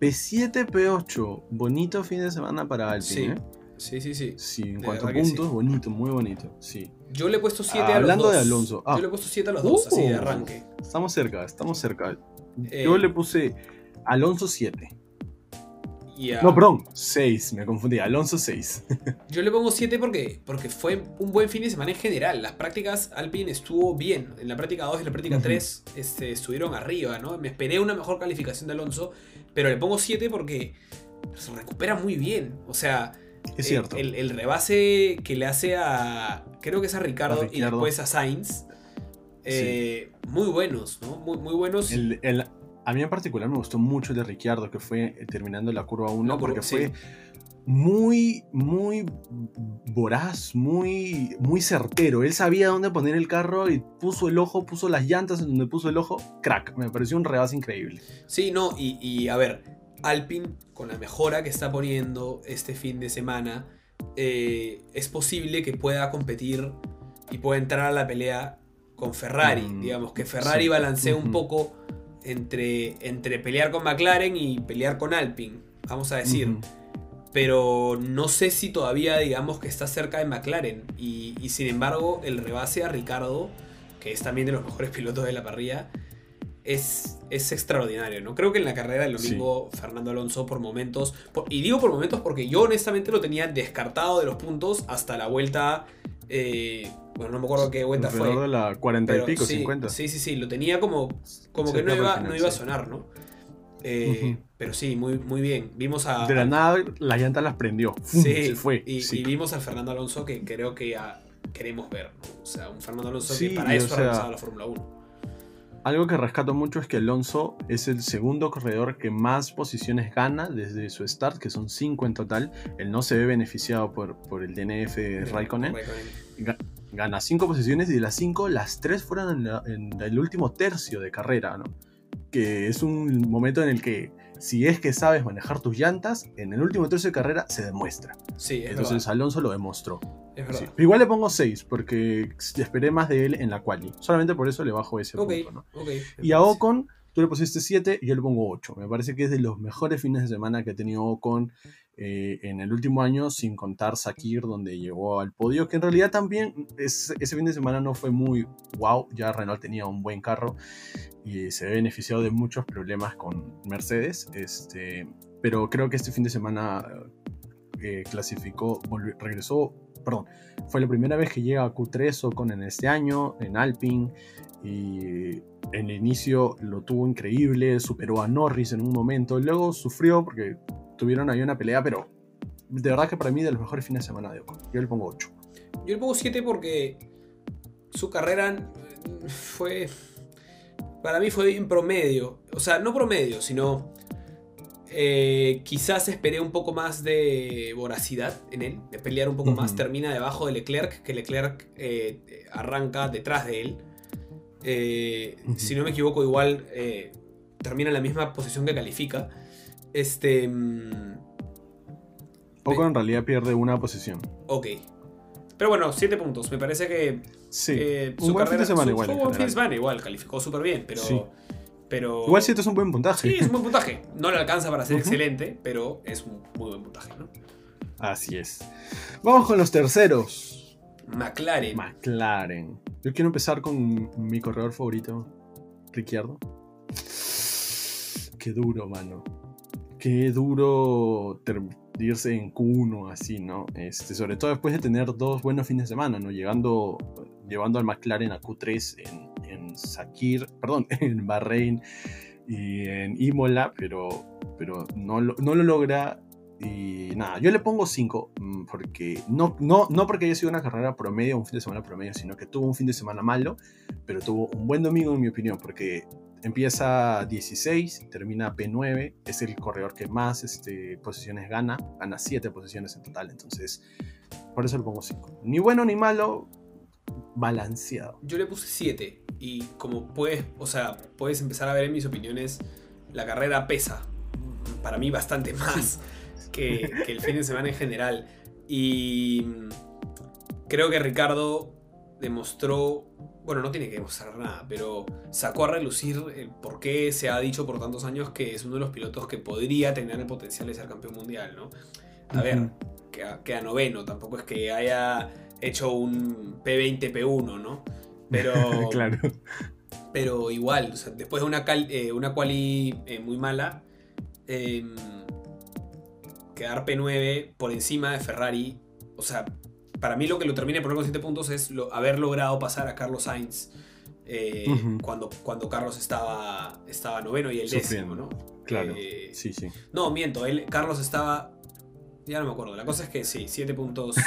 Speaker 2: P7, P8. Bonito fin de semana para Alpine.
Speaker 1: Sí.
Speaker 2: ¿eh?
Speaker 1: Sí, sí, sí.
Speaker 2: Sí, en cuanto a puntos, bonito, muy bonito. Sí.
Speaker 1: Yo le he puesto 7 a los Hablando
Speaker 2: de Alonso.
Speaker 1: Yo le he puesto 7 a los dos, así de uh, arranque.
Speaker 2: Estamos cerca, estamos cerca. Yo eh, le puse Alonso 7. No, perdón, 6, me confundí. Alonso 6.
Speaker 1: Yo le pongo 7 porque, porque fue un buen fin de semana en general. Las prácticas Alpine estuvo bien. En la práctica 2 y en la práctica 3 este, estuvieron arriba, ¿no? Me esperé una mejor calificación de Alonso, pero le pongo 7 porque se recupera muy bien. O sea,
Speaker 2: es cierto.
Speaker 1: El, rebase que le hace a. Creo que es a Ricardo, y después a Sainz. Eh, muy buenos, ¿no? Muy, muy buenos.
Speaker 2: a mí en particular me gustó mucho el de Ricciardo, que fue terminando la curva 1, porque fue muy, muy voraz, muy, muy certero. Él sabía dónde poner el carro y puso el ojo, puso las llantas en donde puso el ojo. Crack, me pareció un rebase increíble.
Speaker 1: Sí, no, y, a ver, Alpine, con la mejora que está poniendo este fin de semana, eh, es posible que pueda competir y pueda entrar a la pelea con Ferrari. Mm, digamos, que Ferrari balancee un poco entre, entre pelear con McLaren y pelear con Alpine, vamos a decir pero no sé si todavía digamos que está cerca de McLaren. Y, sin embargo, el rebase a Ricardo, que es también de los mejores pilotos de la parrilla, es, es extraordinario. ¿no? Creo que en la carrera del domingo Fernando Alonso por momentos, y digo por momentos porque yo honestamente lo tenía descartado de los puntos hasta la vuelta... Eh, bueno, no me acuerdo qué vuelta fue.
Speaker 2: de la 40 y pico, 50.
Speaker 1: Sí, sí, sí, lo tenía como, como que no iba, no iba a sonar, ¿no? Eh, pero sí, muy, muy bien. Vimos a.
Speaker 2: De la nada, la llanta las prendió. Sí, fue.
Speaker 1: Y, vimos al Fernando Alonso que creo que ya queremos ver. O sea, un Fernando Alonso que para eso ha regresado a la Fórmula 1.
Speaker 2: Algo que rescato mucho es que Alonso es el segundo corredor que más posiciones gana desde su start, que son 5 en total. Él no se ve beneficiado por, por el DNF de Raikkonen. Gana 5 posiciones y de las 5, las 3 fueron en, en, el último tercio de carrera, ¿no? Que es un momento en el que si es que sabes manejar tus llantas, en el último tercio de carrera se demuestra.
Speaker 1: Sí,
Speaker 2: Entonces Alonso lo demostró.
Speaker 1: Es verdad.
Speaker 2: igual le pongo 6 porque esperé más de él en la quali. Solamente por eso le bajo ese punto. ¿no? y a Ocon, tú le pusiste 7 y yo le pongo 8. Me parece que es de los mejores fines de semana que ha tenido Ocon eh, en el último año, sin contar Sakir, donde llegó al podio, que en realidad también ese fin de semana no fue muy wow, ya Renault tenía un buen carro y se ve beneficiado de muchos problemas con Mercedes, este, pero creo que este fin de semana eh, clasificó, regresó, perdón, fue la primera vez que llega a Q3 o con en este año, en Alpine, y en el inicio lo tuvo increíble, superó a Norris en un momento, luego sufrió porque tuvieron ahí una pelea, pero de verdad que para mí de los mejores fines de semana de Ocon. Yo le pongo 8.
Speaker 1: Yo le pongo 7 porque su carrera fue. Para mí fue bien promedio. O sea, no promedio, sino. Eh, quizás esperé un poco más de voracidad en él, de pelear un poco más. Termina debajo de Leclerc, que Leclerc eh, arranca detrás de él. Eh, si no me equivoco, igual termina en la misma posición que califica. Este. Mm,
Speaker 2: Poco en realidad pierde una posición.
Speaker 1: Ok. Pero bueno, 7 puntos. Me parece que.
Speaker 2: Sí. Eh, un buen fin de semana igual.
Speaker 1: Buen fin de semana igual. Calificó súper bien, pero. pero...
Speaker 2: Igual 7 es un buen puntaje.
Speaker 1: Sí, es un buen puntaje. No le alcanza para ser excelente, pero es un muy buen puntaje, ¿no?
Speaker 2: Así es. Vamos con los terceros.
Speaker 1: McLaren.
Speaker 2: McLaren. Yo quiero empezar con mi corredor favorito, Ricciardo. Qué duro, mano qué duro irse en Q1 así, ¿no? Este, sobre todo después de tener dos buenos fines de semana, ¿no? Llegando, llevando al McLaren a Q3 en, en Sakir, perdón, en Bahrein y en Imola, pero, pero no, lo, no lo logra. Y nada, yo le pongo 5, mm, porque no, no, no porque haya sido una carrera promedio, un fin de semana promedio, sino que tuvo un fin de semana malo, pero tuvo un buen domingo en mi opinión, porque Empieza 16, termina P9, es el corredor que más este, posiciones gana, gana 7 posiciones en total, entonces por eso le pongo 5. Ni bueno ni malo, balanceado.
Speaker 1: Yo le puse 7 y como puedes, o sea, puedes empezar a ver en mis opiniones, la carrera pesa, para mí bastante más que, que el fin de semana en general. Y creo que Ricardo demostró bueno, no tiene que demostrar nada, pero sacó a relucir el por qué se ha dicho por tantos años que es uno de los pilotos que podría tener el potencial de ser campeón mundial, ¿no? A ver, queda, noveno, tampoco es que haya hecho un P20, P1, ¿no? Pero.
Speaker 2: claro.
Speaker 1: Pero igual, después de una, eh, una quali eh, muy mala, em, quedar P9 por encima de Ferrari, o sea, para mí lo que lo termina poner con 7 puntos es haber logrado pasar a Carlos Sainz eh, cuando, cuando Carlos estaba, estaba noveno y el décimo, ¿no?
Speaker 2: Claro. Eh, sí, sí.
Speaker 1: No, miento, él, Carlos estaba Ya no me acuerdo. La cosa es que sí, 7 puntos.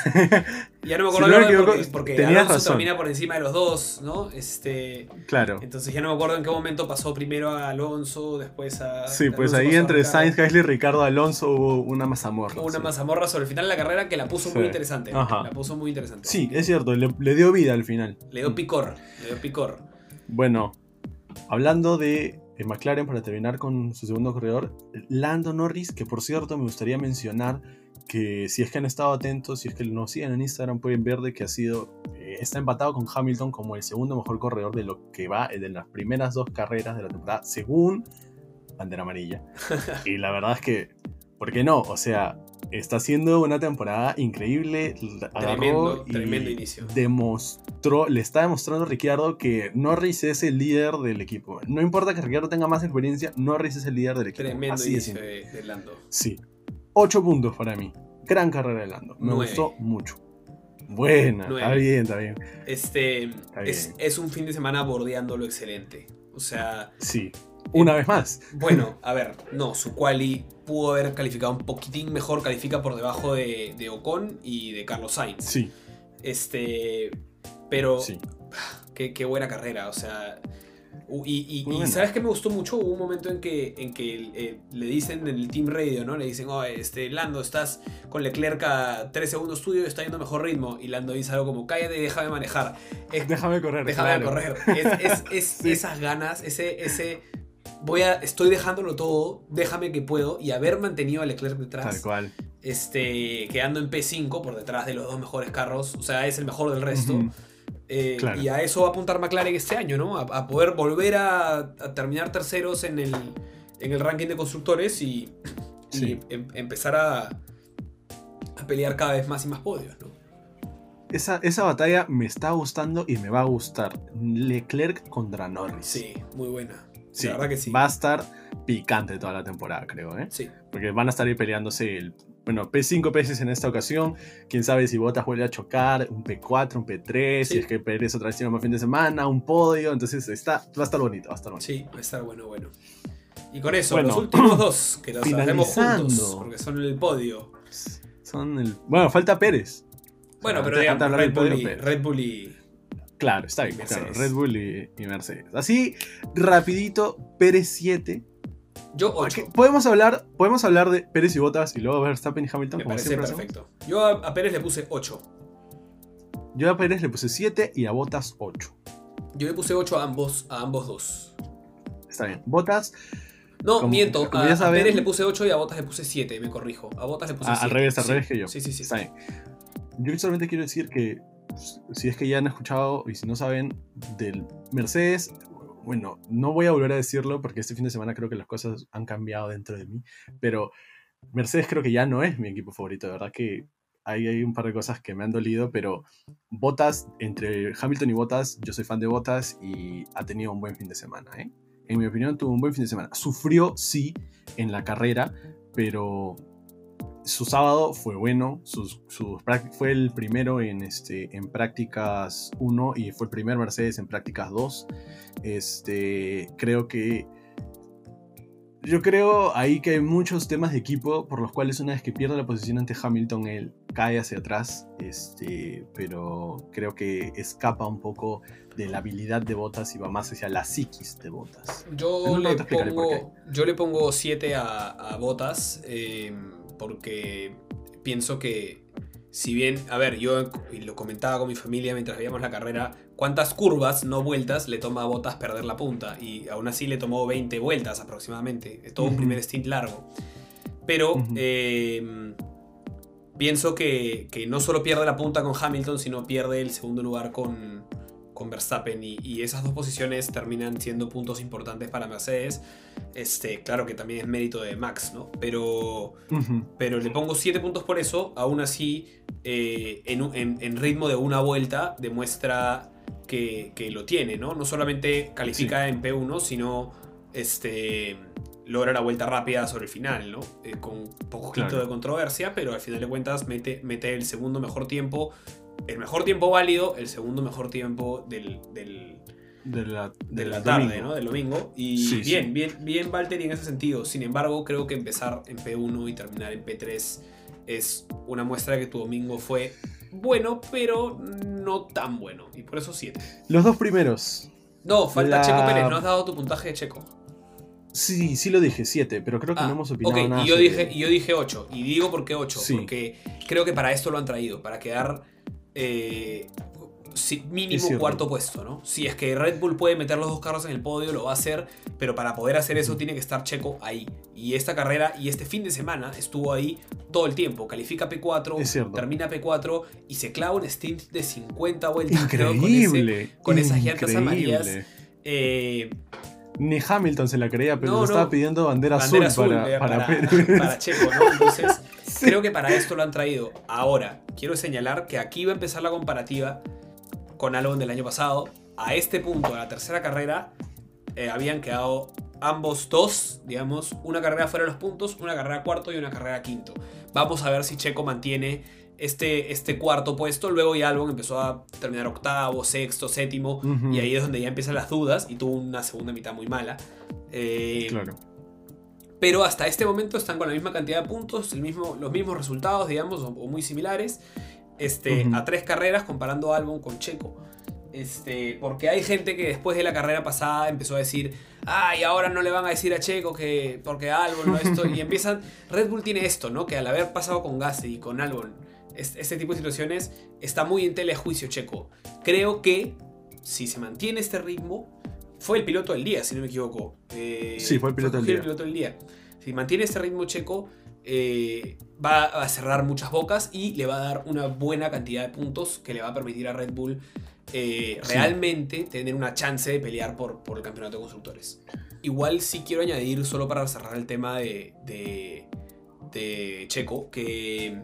Speaker 1: Ya no me acuerdo si no porque, porque Alonso razón. termina por encima de los dos, ¿no? Este,
Speaker 2: claro.
Speaker 1: Entonces ya no me acuerdo en qué momento pasó primero a Alonso, después a.
Speaker 2: Sí, pues ahí entre Sainz, Gasly y Ricardo Alonso hubo una mazamorra.
Speaker 1: Hubo una mazamorra sobre el final de la carrera que la puso muy interesante. La puso muy interesante.
Speaker 2: Sí, es cierto, le, le, dio vida al final.
Speaker 1: Le dio picor, le dio picor.
Speaker 2: Bueno, hablando de McLaren para terminar con su segundo corredor, Lando Norris, que por cierto me gustaría mencionar que si es que han estado atentos, si es que no siguen en Instagram, pueden ver de que ha sido, eh, está empatado con Hamilton como el segundo mejor corredor de lo que va de las primeras dos carreras de la temporada, según bandera amarilla. y la verdad es que, ¿por qué no? O sea, está haciendo una temporada increíble.
Speaker 1: Tremendo, tremendo inicio.
Speaker 2: Demostró, le está demostrando a Ricciardo que Norris es el líder del equipo. No importa que Ricciardo tenga más experiencia, Norris es el líder del equipo.
Speaker 1: Tremendo inicio de Lando.
Speaker 2: Sí. 8 puntos para mí. Gran carrera de Lando. Me gustó mucho. Buena, está bien, está bien.
Speaker 1: Este Es, un fin de semana bordeando lo excelente. O sea.
Speaker 2: Sí. Una vez más.
Speaker 1: Bueno, a ver, no, su quali pudo haber calificado un poquitín mejor, califica por debajo de, de Ocon y de Carlos Sainz.
Speaker 2: Sí.
Speaker 1: Este. Pero. Sí. Qué, qué buena carrera, o sea. Y, sabes que me gustó mucho, hubo un momento en que, en que eh, le dicen en el Team Radio, ¿no? Le dicen, oh, este, Lando, estás con Leclerc a 3 segundos tuyo y está yendo mejor ritmo. Y Lando dice algo como, cállate y déjame manejar.
Speaker 2: déjame correr.
Speaker 1: Déjame correr. Es, esas ganas, ese, ese, voy a, estoy dejándolo todo, déjame que puedo. Y haber mantenido a Leclerc detrás.
Speaker 2: Tal cual.
Speaker 1: Este, quedando en P5 por detrás de los dos mejores carros. O sea, es el mejor del resto. Eh, y a eso va a apuntar McLaren este año, ¿no? A, poder volver a, terminar terceros en el, en el ranking de constructores y, em, empezar a, a, pelear cada vez más y más podios, ¿no?
Speaker 2: Esa, esa, batalla me está gustando y me va a gustar. Leclerc contra Norris.
Speaker 1: Sí, muy buena. la verdad que sí.
Speaker 2: Va a estar picante toda la temporada, creo, ¿eh?
Speaker 1: Sí.
Speaker 2: Porque van a estar ahí peleándose el bueno, P5 peces en esta ocasión. Quién sabe si Botas vuelve a chocar, un P4, un P3, si es que Pérez otra vez tiene más fin de semana, un podio. Entonces está, va a estar bonito, va a estar bonito.
Speaker 1: Sí, va a estar bueno, bueno. Y con eso, los últimos dos, que los hacemos juntos, porque son el podio.
Speaker 2: Son el. Bueno, falta Pérez.
Speaker 1: Bueno, pero digamos, Red Bull, y, Red Bull y.
Speaker 2: Claro, está bien, claro, Red Bull y, y Mercedes. Así, rapidito, Pérez 7,
Speaker 1: yo 8.
Speaker 2: Podemos hablar, podemos hablar de Pérez y Botas y luego Verstappen y Hamilton.
Speaker 1: Me parece perfecto. Yo a, Pérez le puse 8.
Speaker 2: Yo a Pérez le puse 7 y a Botas 8.
Speaker 1: Yo le puse 8 a ambos, a ambos dos.
Speaker 2: Está bien. Botas.
Speaker 1: No, miento. a, Pérez le puse 8 y a Botas le puse 7, me corrijo. A Botas le puse 7.
Speaker 2: Ah, al revés, al revés que yo.
Speaker 1: Sí, sí, sí.
Speaker 2: Está bien. Yo solamente quiero decir que si es que ya han escuchado y si no saben del Mercedes, bueno, no voy a volver a decirlo porque este fin de semana creo que las cosas han cambiado dentro de mí, pero Mercedes creo que ya no es mi equipo favorito, de verdad que hay, un par de cosas que me han dolido, pero Bottas, entre Hamilton y Bottas, yo soy fan de Bottas y ha tenido un buen fin de semana, ¿eh? En mi opinión tuvo un buen fin de semana. Sufrió, sí, en la carrera, pero su sábado fue bueno, fue el primero en, este, en prácticas 1 y fue el primer Mercedes en prácticas 2. Este, creo que... Yo creo ahí que hay muchos temas de equipo por los cuales una vez que pierde la posición ante Hamilton, él cae hacia atrás, este, pero creo que escapa un poco de la habilidad de Botas y va más hacia la psiquis de Botas.
Speaker 1: Yo, le pongo, yo le pongo 7 a, a Botas. Eh, porque pienso que si bien, a ver, yo lo comentaba con mi familia mientras veíamos la carrera, cuántas curvas, no vueltas, le toma a Botas perder la punta. Y aún así le tomó 20 vueltas aproximadamente. Todo un primer stint largo. Pero eh, pienso que, que, no solo pierde la punta con Hamilton, sino pierde el segundo lugar con, con Verstappen y, esas dos posiciones terminan siendo puntos importantes para Mercedes. Este, claro que también es mérito de Max, ¿no? Pero, pero le pongo 7 puntos por eso. Aún así, eh, en, ritmo de una vuelta, demuestra que, lo tiene, ¿no? No solamente califica en P1, sino este, logra la vuelta rápida sobre el final, ¿no? Eh, con poco de controversia, pero al final de cuentas mete, mete el segundo mejor tiempo el mejor tiempo válido, el segundo mejor tiempo del,
Speaker 2: de la,
Speaker 1: tarde, ¿no? Del domingo. Y bien, bien, bien Valtteri en ese sentido. Sin embargo, creo que empezar en P1 y terminar en P3 es una muestra de que tu domingo fue bueno, pero no tan bueno. Y por eso 7.
Speaker 2: Los dos primeros.
Speaker 1: No, falta Checo Pérez. No has dado tu puntaje de Checo.
Speaker 2: Sí, sí lo dije, 7, pero creo que no ah, hemos opinado nada.
Speaker 1: Y yo, dije, y yo dije 8. Y digo por qué 8. Porque creo que para esto lo han traído. Para quedar eh, mínimo cuarto puesto, ¿no? Si es que Red Bull puede meter los dos carros en el podio, lo va a hacer, pero para poder hacer eso tiene que estar Checo ahí. Y esta carrera y este fin de semana estuvo ahí todo el tiempo. Califica P4, termina P4 y se clava un stint de 50 vueltas.
Speaker 2: Increíble.
Speaker 1: con, esas llantas amarillas.
Speaker 2: Eh, Ni Hamilton se la creía, pero estaba pidiendo bandera, azul, para,
Speaker 1: eh, para, Checo, ¿no? Entonces, creo que para esto lo han traído. Ahora, quiero señalar que aquí va a empezar la comparativa con Albon del año pasado. A este punto, de la tercera carrera, eh, habían quedado ambos dos, digamos, una carrera fuera de los puntos, una carrera cuarto y una carrera quinto. Vamos a ver si Checo mantiene este, este cuarto puesto. Luego ya Albon empezó a terminar octavo, sexto, séptimo, y ahí es donde ya empiezan las dudas y tuvo una segunda mitad muy mala. Eh, claro. Pero hasta este momento están con la misma cantidad de puntos, el mismo, los mismos resultados, digamos, o muy similares este, a tres carreras comparando álbum con Checo. Este, porque hay gente que después de la carrera pasada empezó a decir, ay, ahora no le van a decir a Checo que porque Albon no esto, y empiezan, Red Bull tiene esto, ¿no? Que al haber pasado con Gasly y con Albon, este, tipo de situaciones, está muy en telejuicio Checo. Creo que si se mantiene este ritmo, fue el piloto del día, si no me equivoco.
Speaker 2: Eh, sí, fue el piloto, del, día.
Speaker 1: el piloto del día. Si mantiene este ritmo Checo, eh, va a cerrar muchas bocas y le va a dar una buena cantidad de puntos que le va a permitir a Red Bull eh, realmente tener una chance de pelear por, por, el campeonato de constructores. Igual sí quiero añadir, solo para cerrar el tema de, de, de Checo, que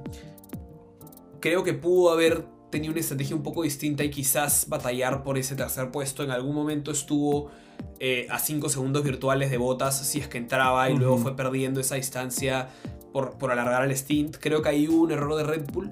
Speaker 1: creo que pudo haber tenido una estrategia un poco distinta y quizás batallar por ese tercer puesto. En algún momento estuvo eh, a 5 segundos virtuales de botas si es que entraba y luego fue perdiendo esa distancia por, alargar el stint. Creo que ahí hubo un error de Red Bull.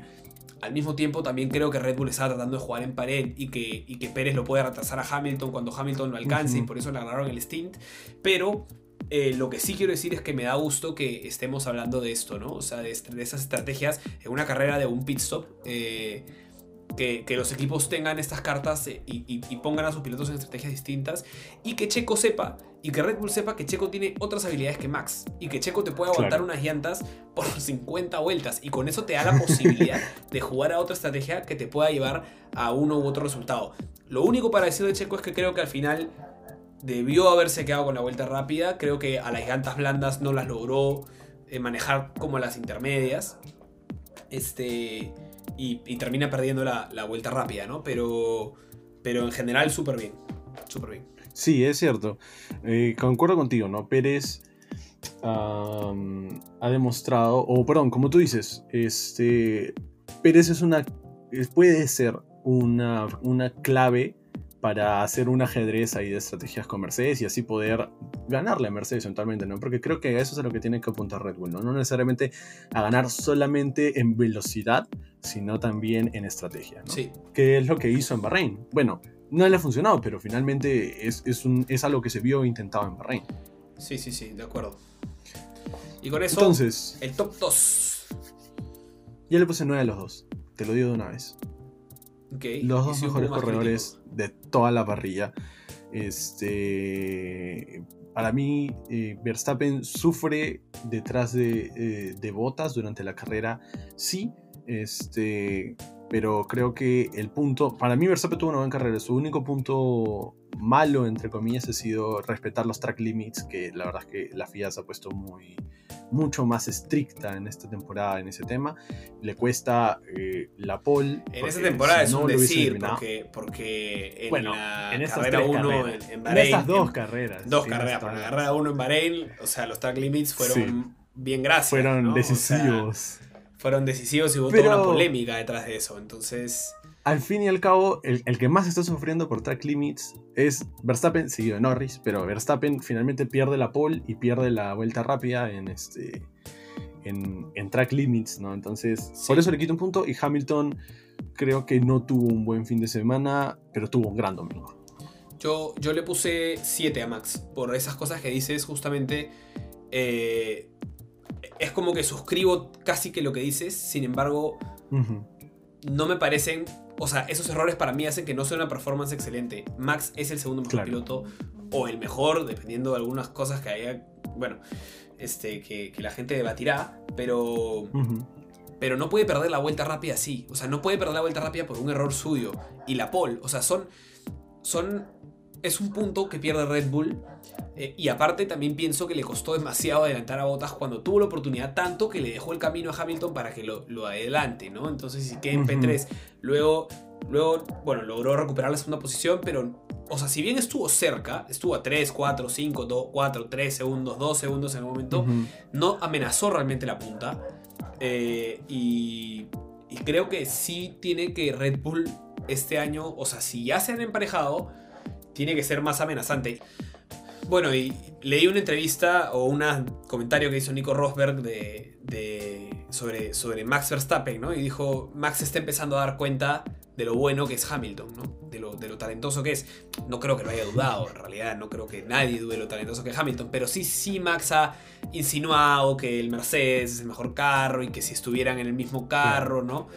Speaker 1: Al mismo tiempo también creo que Red Bull estaba tratando de jugar en pared y que, que Pérez lo puede retrasar a Hamilton cuando Hamilton lo alcance y por eso le agarraron el stint. Pero eh, lo que sí quiero decir es que me da gusto que estemos hablando de esto, ¿no? O sea, de, esas estrategias en una carrera de un pit stop. Eh, que, los equipos tengan estas cartas eh, y, pongan a sus pilotos en estrategias distintas y que Checo sepa y que Red Bull sepa que Checo tiene otras habilidades que Max y que Checo te puede aguantar unas llantas por 50 vueltas y con eso te da la posibilidad de jugar a otra estrategia que te pueda llevar a uno u otro resultado. Lo único para decir de Checo es que creo que al final debió haberse quedado con la vuelta rápida, creo que a las llantas blandas no las logró eh, manejar como las intermedias. Este y, termina perdiendo la, vuelta rápida, ¿no? Pero, pero en general súper bien, súper bien.
Speaker 2: Sí, es cierto. Eh, concuerdo contigo, ¿no? Pérez ha demostrado, o perdón, como tú dices, este, Pérez es una, puede ser una, una clave para hacer un ajedrez ahí de estrategias con Mercedes y así poder ganarle a Mercedes eventualmente, ¿no? Porque creo que eso es a lo que tiene que apuntar Red Bull, ¿no? No necesariamente a ganar solamente en velocidad, sino también en estrategia, ¿no?
Speaker 1: Sí.
Speaker 2: Que es lo que hizo en Bahrein. Bueno, no le ha funcionado, pero finalmente es, es, un, es algo que se vio intentado en Bahrein.
Speaker 1: Sí, sí, sí, de acuerdo. Y con eso,
Speaker 2: Entonces,
Speaker 1: el top 2.
Speaker 2: Ya le puse 9 a los dos, te lo digo de una vez. Los dos mejores corredores de toda la parrilla. Este, para mí, eh, Verstappen sufre detrás de, eh, de, Botas durante la carrera, sí, este, pero creo que el punto, para mí Verstappen tuvo una buena carrera, su único punto malo, entre comillas, ha sido respetar los track limits, que la verdad es que la FIA se ha puesto muy, mucho más estricta en esta temporada en ese tema. Le cuesta eh, la pole.
Speaker 1: En esta temporada es un decir, porque, porque en la en carrera 1 en, Bahrein. En
Speaker 2: estas dos carreras.
Speaker 1: Dos carreras, pero en la carrera 1 en Bahrein, o sea, los track limits fueron bien gracias.
Speaker 2: Fueron decisivos.
Speaker 1: fueron decisivos y hubo toda una polémica detrás de eso. Entonces
Speaker 2: al fin y al cabo, el, que más está sufriendo por track limits es Verstappen, seguido de Norris, pero Verstappen finalmente pierde la pole y pierde la vuelta rápida en este. En, track limits, ¿no? Entonces, por eso le quito un punto. Y Hamilton creo que no tuvo un buen fin de semana, pero tuvo un gran domingo.
Speaker 1: Yo, yo le puse 7 a Max por esas cosas que dices, justamente. Eh, es como que suscribo casi que lo que dices, sin embargo, no me parecen, o sea, esos errores para mí hacen que no sea una performance excelente. Max es el segundo mejor piloto, o el mejor, dependiendo de algunas cosas que haya, bueno, este, que, la gente debatirá, pero... Pero no puede perder la vuelta rápida así. O sea, no puede perder la vuelta rápida por un error suyo. Y la pole. O sea, son. Son. Es un punto que pierde Red Bull. Eh, y aparte también pienso que le costó demasiado adelantar a Bottas cuando tuvo la oportunidad, tanto que le dejó el camino a Hamilton para que lo, lo adelante, ¿no? Entonces si queda en P3. Luego, luego, bueno, logró recuperar la segunda posición, pero, o sea, si bien estuvo cerca, estuvo a 3, 4, 5, 2, 4, 3 segundos, 2 segundos en el momento, no amenazó realmente la punta. Eh, y, creo que sí tiene que Red Bull este año, o sea, si ya se han emparejado, tiene que ser más amenazante. Bueno, y leí una entrevista o un comentario que hizo Nico Rosberg de, sobre, Max Verstappen, ¿no? Y dijo, Max está empezando a dar cuenta de lo bueno que es Hamilton, ¿no? De lo, de lo talentoso que es. No creo que lo haya dudado, en realidad, no creo que nadie dude lo talentoso que es Hamilton, pero sí, sí Max ha insinuado que el Mercedes es el mejor carro y que si estuvieran en el mismo carro, ¿no?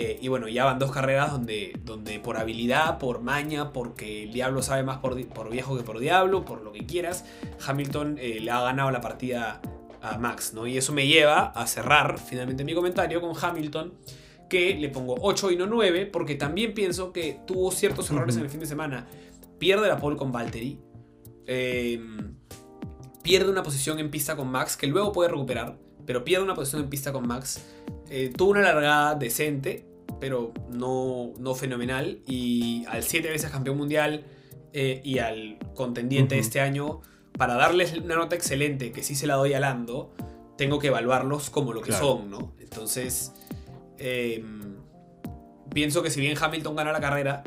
Speaker 1: Eh, y bueno, ya van dos carreras donde, donde por habilidad, por maña, porque el diablo sabe más por, por viejo que por diablo, por lo que quieras, Hamilton eh, le ha ganado la partida a Max, ¿no? Y eso me lleva a cerrar finalmente mi comentario con Hamilton que le pongo 8 y no 9, porque también pienso que tuvo ciertos errores en el fin de semana. Pierde la pole con Valtteri. Em, pierde una posición en pista con Max, que luego puede recuperar, pero pierde una posición en pista con Max. Eh, tuvo una largada decente, pero no, no fenomenal. Y al 7 veces campeón mundial eh, y al contendiente este año, para darles una nota excelente, que sí se la doy a Lando, tengo que evaluarlos como lo que son, ¿no? Entonces, Em, pienso que si bien Hamilton gana la carrera,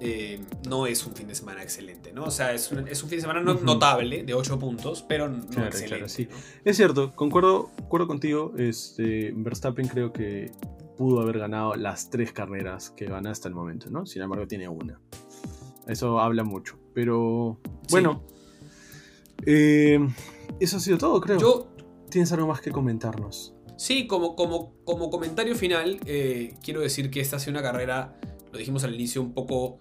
Speaker 1: em, no es un fin de semana excelente, ¿no? O sea, es un, fin de semana notable, de 8 puntos, pero no excelente.
Speaker 2: Es cierto, concuerdo, concuerdo contigo. Este, Verstappen creo que pudo haber ganado las tres carreras que gana hasta el momento, ¿no? Sin embargo, tiene una. Eso habla mucho. Pero, bueno. Em, eso ha sido todo, creo. Yo, ¿Tienes algo más que comentarnos?
Speaker 1: Sí, como, como, como comentario final, eh, quiero decir que esta ha sido una carrera, lo dijimos al inicio, un poco,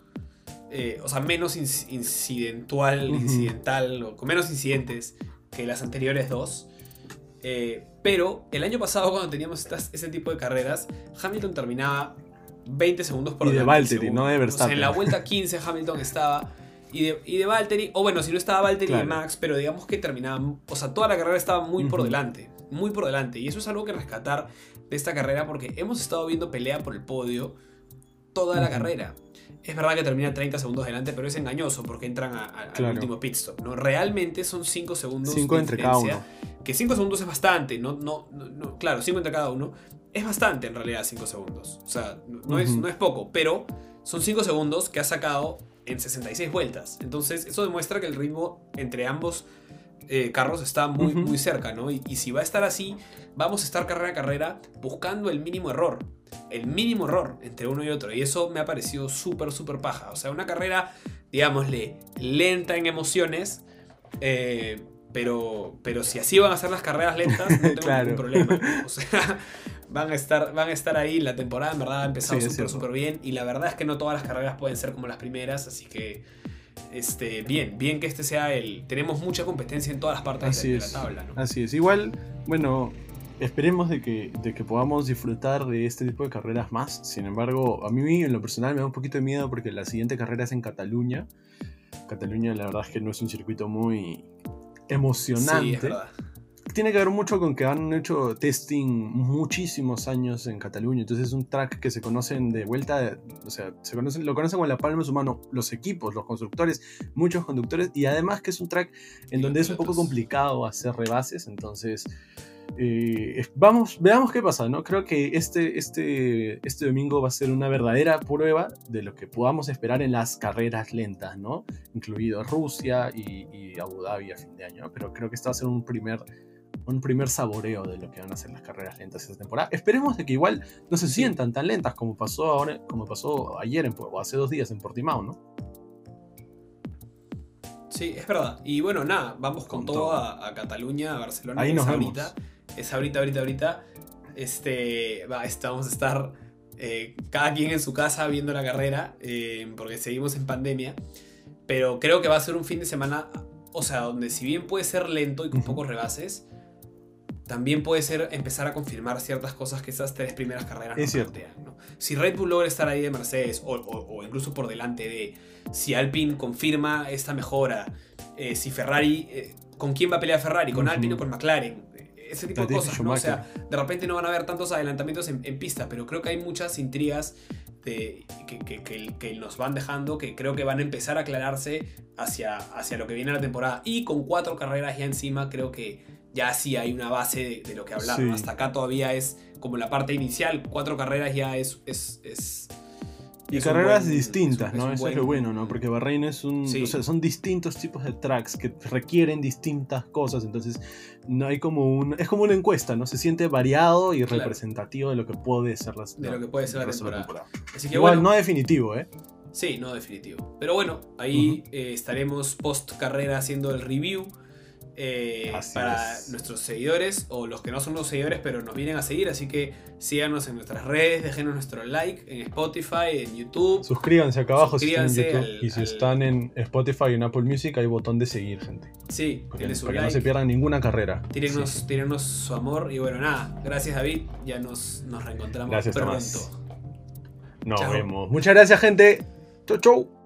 Speaker 1: eh, o sea, menos incidental, incidental, o con menos incidentes que las anteriores dos. Eh, pero el año pasado, cuando teníamos ese tipo de carreras, Hamilton terminaba 20 segundos por
Speaker 2: delante. Y de Valtteri, no de Verstappen. O sea,
Speaker 1: en la vuelta 15 Hamilton estaba. Y de, y de Valtteri, o bueno, si no estaba Valtteri y Max, pero digamos que terminaba. O sea, toda la carrera estaba muy por delante muy por delante. Y eso es algo que rescatar de esta carrera porque hemos estado viendo pelea por el podio toda la carrera. Es verdad que termina 30 segundos delante, pero es engañoso porque entran al último pit stop. ¿no? Realmente son 5 segundos
Speaker 2: 5 entre cada uno.
Speaker 1: Que 5 segundos es bastante, no, no, no, claro, 5 entre cada uno. Es bastante en realidad 5 segundos. O sea, no, es, no es poco, pero son 5 segundos que ha sacado en 66 vueltas. Entonces, eso demuestra que el ritmo entre ambos eh, Carlos está muy, muy cerca, ¿no? Y, si va a estar así, vamos a estar carrera a carrera buscando el mínimo error. El mínimo error entre uno y otro. Y eso me ha parecido súper, súper paja. O sea, una carrera, digámosle, lenta en emociones. Eh, pero, pero si así van a ser las carreras lentas, no tengo ningún problema. O sea, van a, estar, van a estar ahí. La temporada en verdad ha empezado súper, súper bien. Y la verdad es que no todas las carreras pueden ser como las primeras. Así que este, bien, bien que este sea el. Tenemos mucha competencia en todas las partes de, la tabla.
Speaker 2: Así es. Igual, bueno, esperemos de que, de que podamos disfrutar de este tipo de carreras más. Sin embargo, a mí en lo personal me da un poquito de miedo porque la siguiente carrera es en Cataluña. Cataluña, la verdad es que no es un circuito muy emocionante. Tiene que ver mucho con que han hecho testing muchísimos años en Cataluña. Entonces es un track que se conocen de vuelta, o sea, se conocen, lo conocen con la palma de su mano los equipos, los constructores, muchos conductores. Y además que es un track en donde es un poco complicado hacer rebases. Entonces, eh, vamos, veamos qué pasa, ¿no? Creo que este, este, este domingo va a ser una verdadera prueba de lo que podamos esperar en las carreras lentas, ¿no? Incluido Rusia y, y Abu Dhabi a fin de año. Pero creo que este va a ser un primer un primer saboreo de lo que van a ser las carreras lentas esta temporada. Esperemos de que igual no se sientan tan lentas como pasó ahora, como pasó ayer en, o hace dos días en Portimao, ¿no?
Speaker 1: Sí, es verdad. Y bueno, nada, vamos con, todo, A, Cataluña, a Barcelona.
Speaker 2: Ahí nos vemos.
Speaker 1: es ahorita, ahorita, ahorita. Este, va, este, vamos a estar eh, cada quien en su casa viendo la carrera, eh, porque seguimos en pandemia. Pero creo que va a ser un fin de semana, o sea, donde si bien puede ser lento y con pocos rebases, también puede ser empezar a confirmar ciertas cosas que esas tres primeras carreras
Speaker 2: es cierto.
Speaker 1: Si Red Bull logra estar ahí de Mercedes o, incluso por delante de si Alpine confirma esta mejora, eh, si Ferrari, eh, ¿con quién va a pelear Ferrari? ¿Con Alpine o con McLaren? Ese tipo de cosas, ¿no? O sea, de repente no van a haber tantos adelantamientos en, pista, pero creo que hay muchas intrigas de, que, nos van dejando que creo que van a empezar a aclararse hacia, hacia lo que viene la temporada. Y con cuatro carreras ya encima, creo que ya sí hay una base de, lo que hablar. Hasta acá todavía es como la parte inicial, cuatro carreras ya es... es,
Speaker 2: y carreras distintas, ¿no? Eso es lo bueno, ¿no? Porque Bahrein es un... O sea, son distintos tipos de tracks que requieren distintas cosas, entonces no hay como un... Es como una encuesta, ¿no? Se siente variado y representativo de lo que puede ser la,
Speaker 1: De lo que puede ser la temporada.
Speaker 2: Así que Igual, no definitivo, ¿eh?
Speaker 1: Sí, no definitivo. Pero bueno, ahí eh, estaremos post carrera haciendo el review eh, para nuestros seguidores o los que no son los seguidores pero nos vienen a seguir. Así que síganos en nuestras redes, déjenos nuestro like en Spotify, en YouTube.
Speaker 2: Suscríbanse acá abajo si están en YouTube. y si están en Spotify y en Apple Music hay botón de seguir, gente.
Speaker 1: Sí,
Speaker 2: para, que no se pierdan ninguna carrera.
Speaker 1: Tírenos, su amor y bueno, nada. Gracias David, ya nos, nos reencontramos
Speaker 2: gracias, pronto. Nos vemos. Muchas gracias, gente. Chau, chau.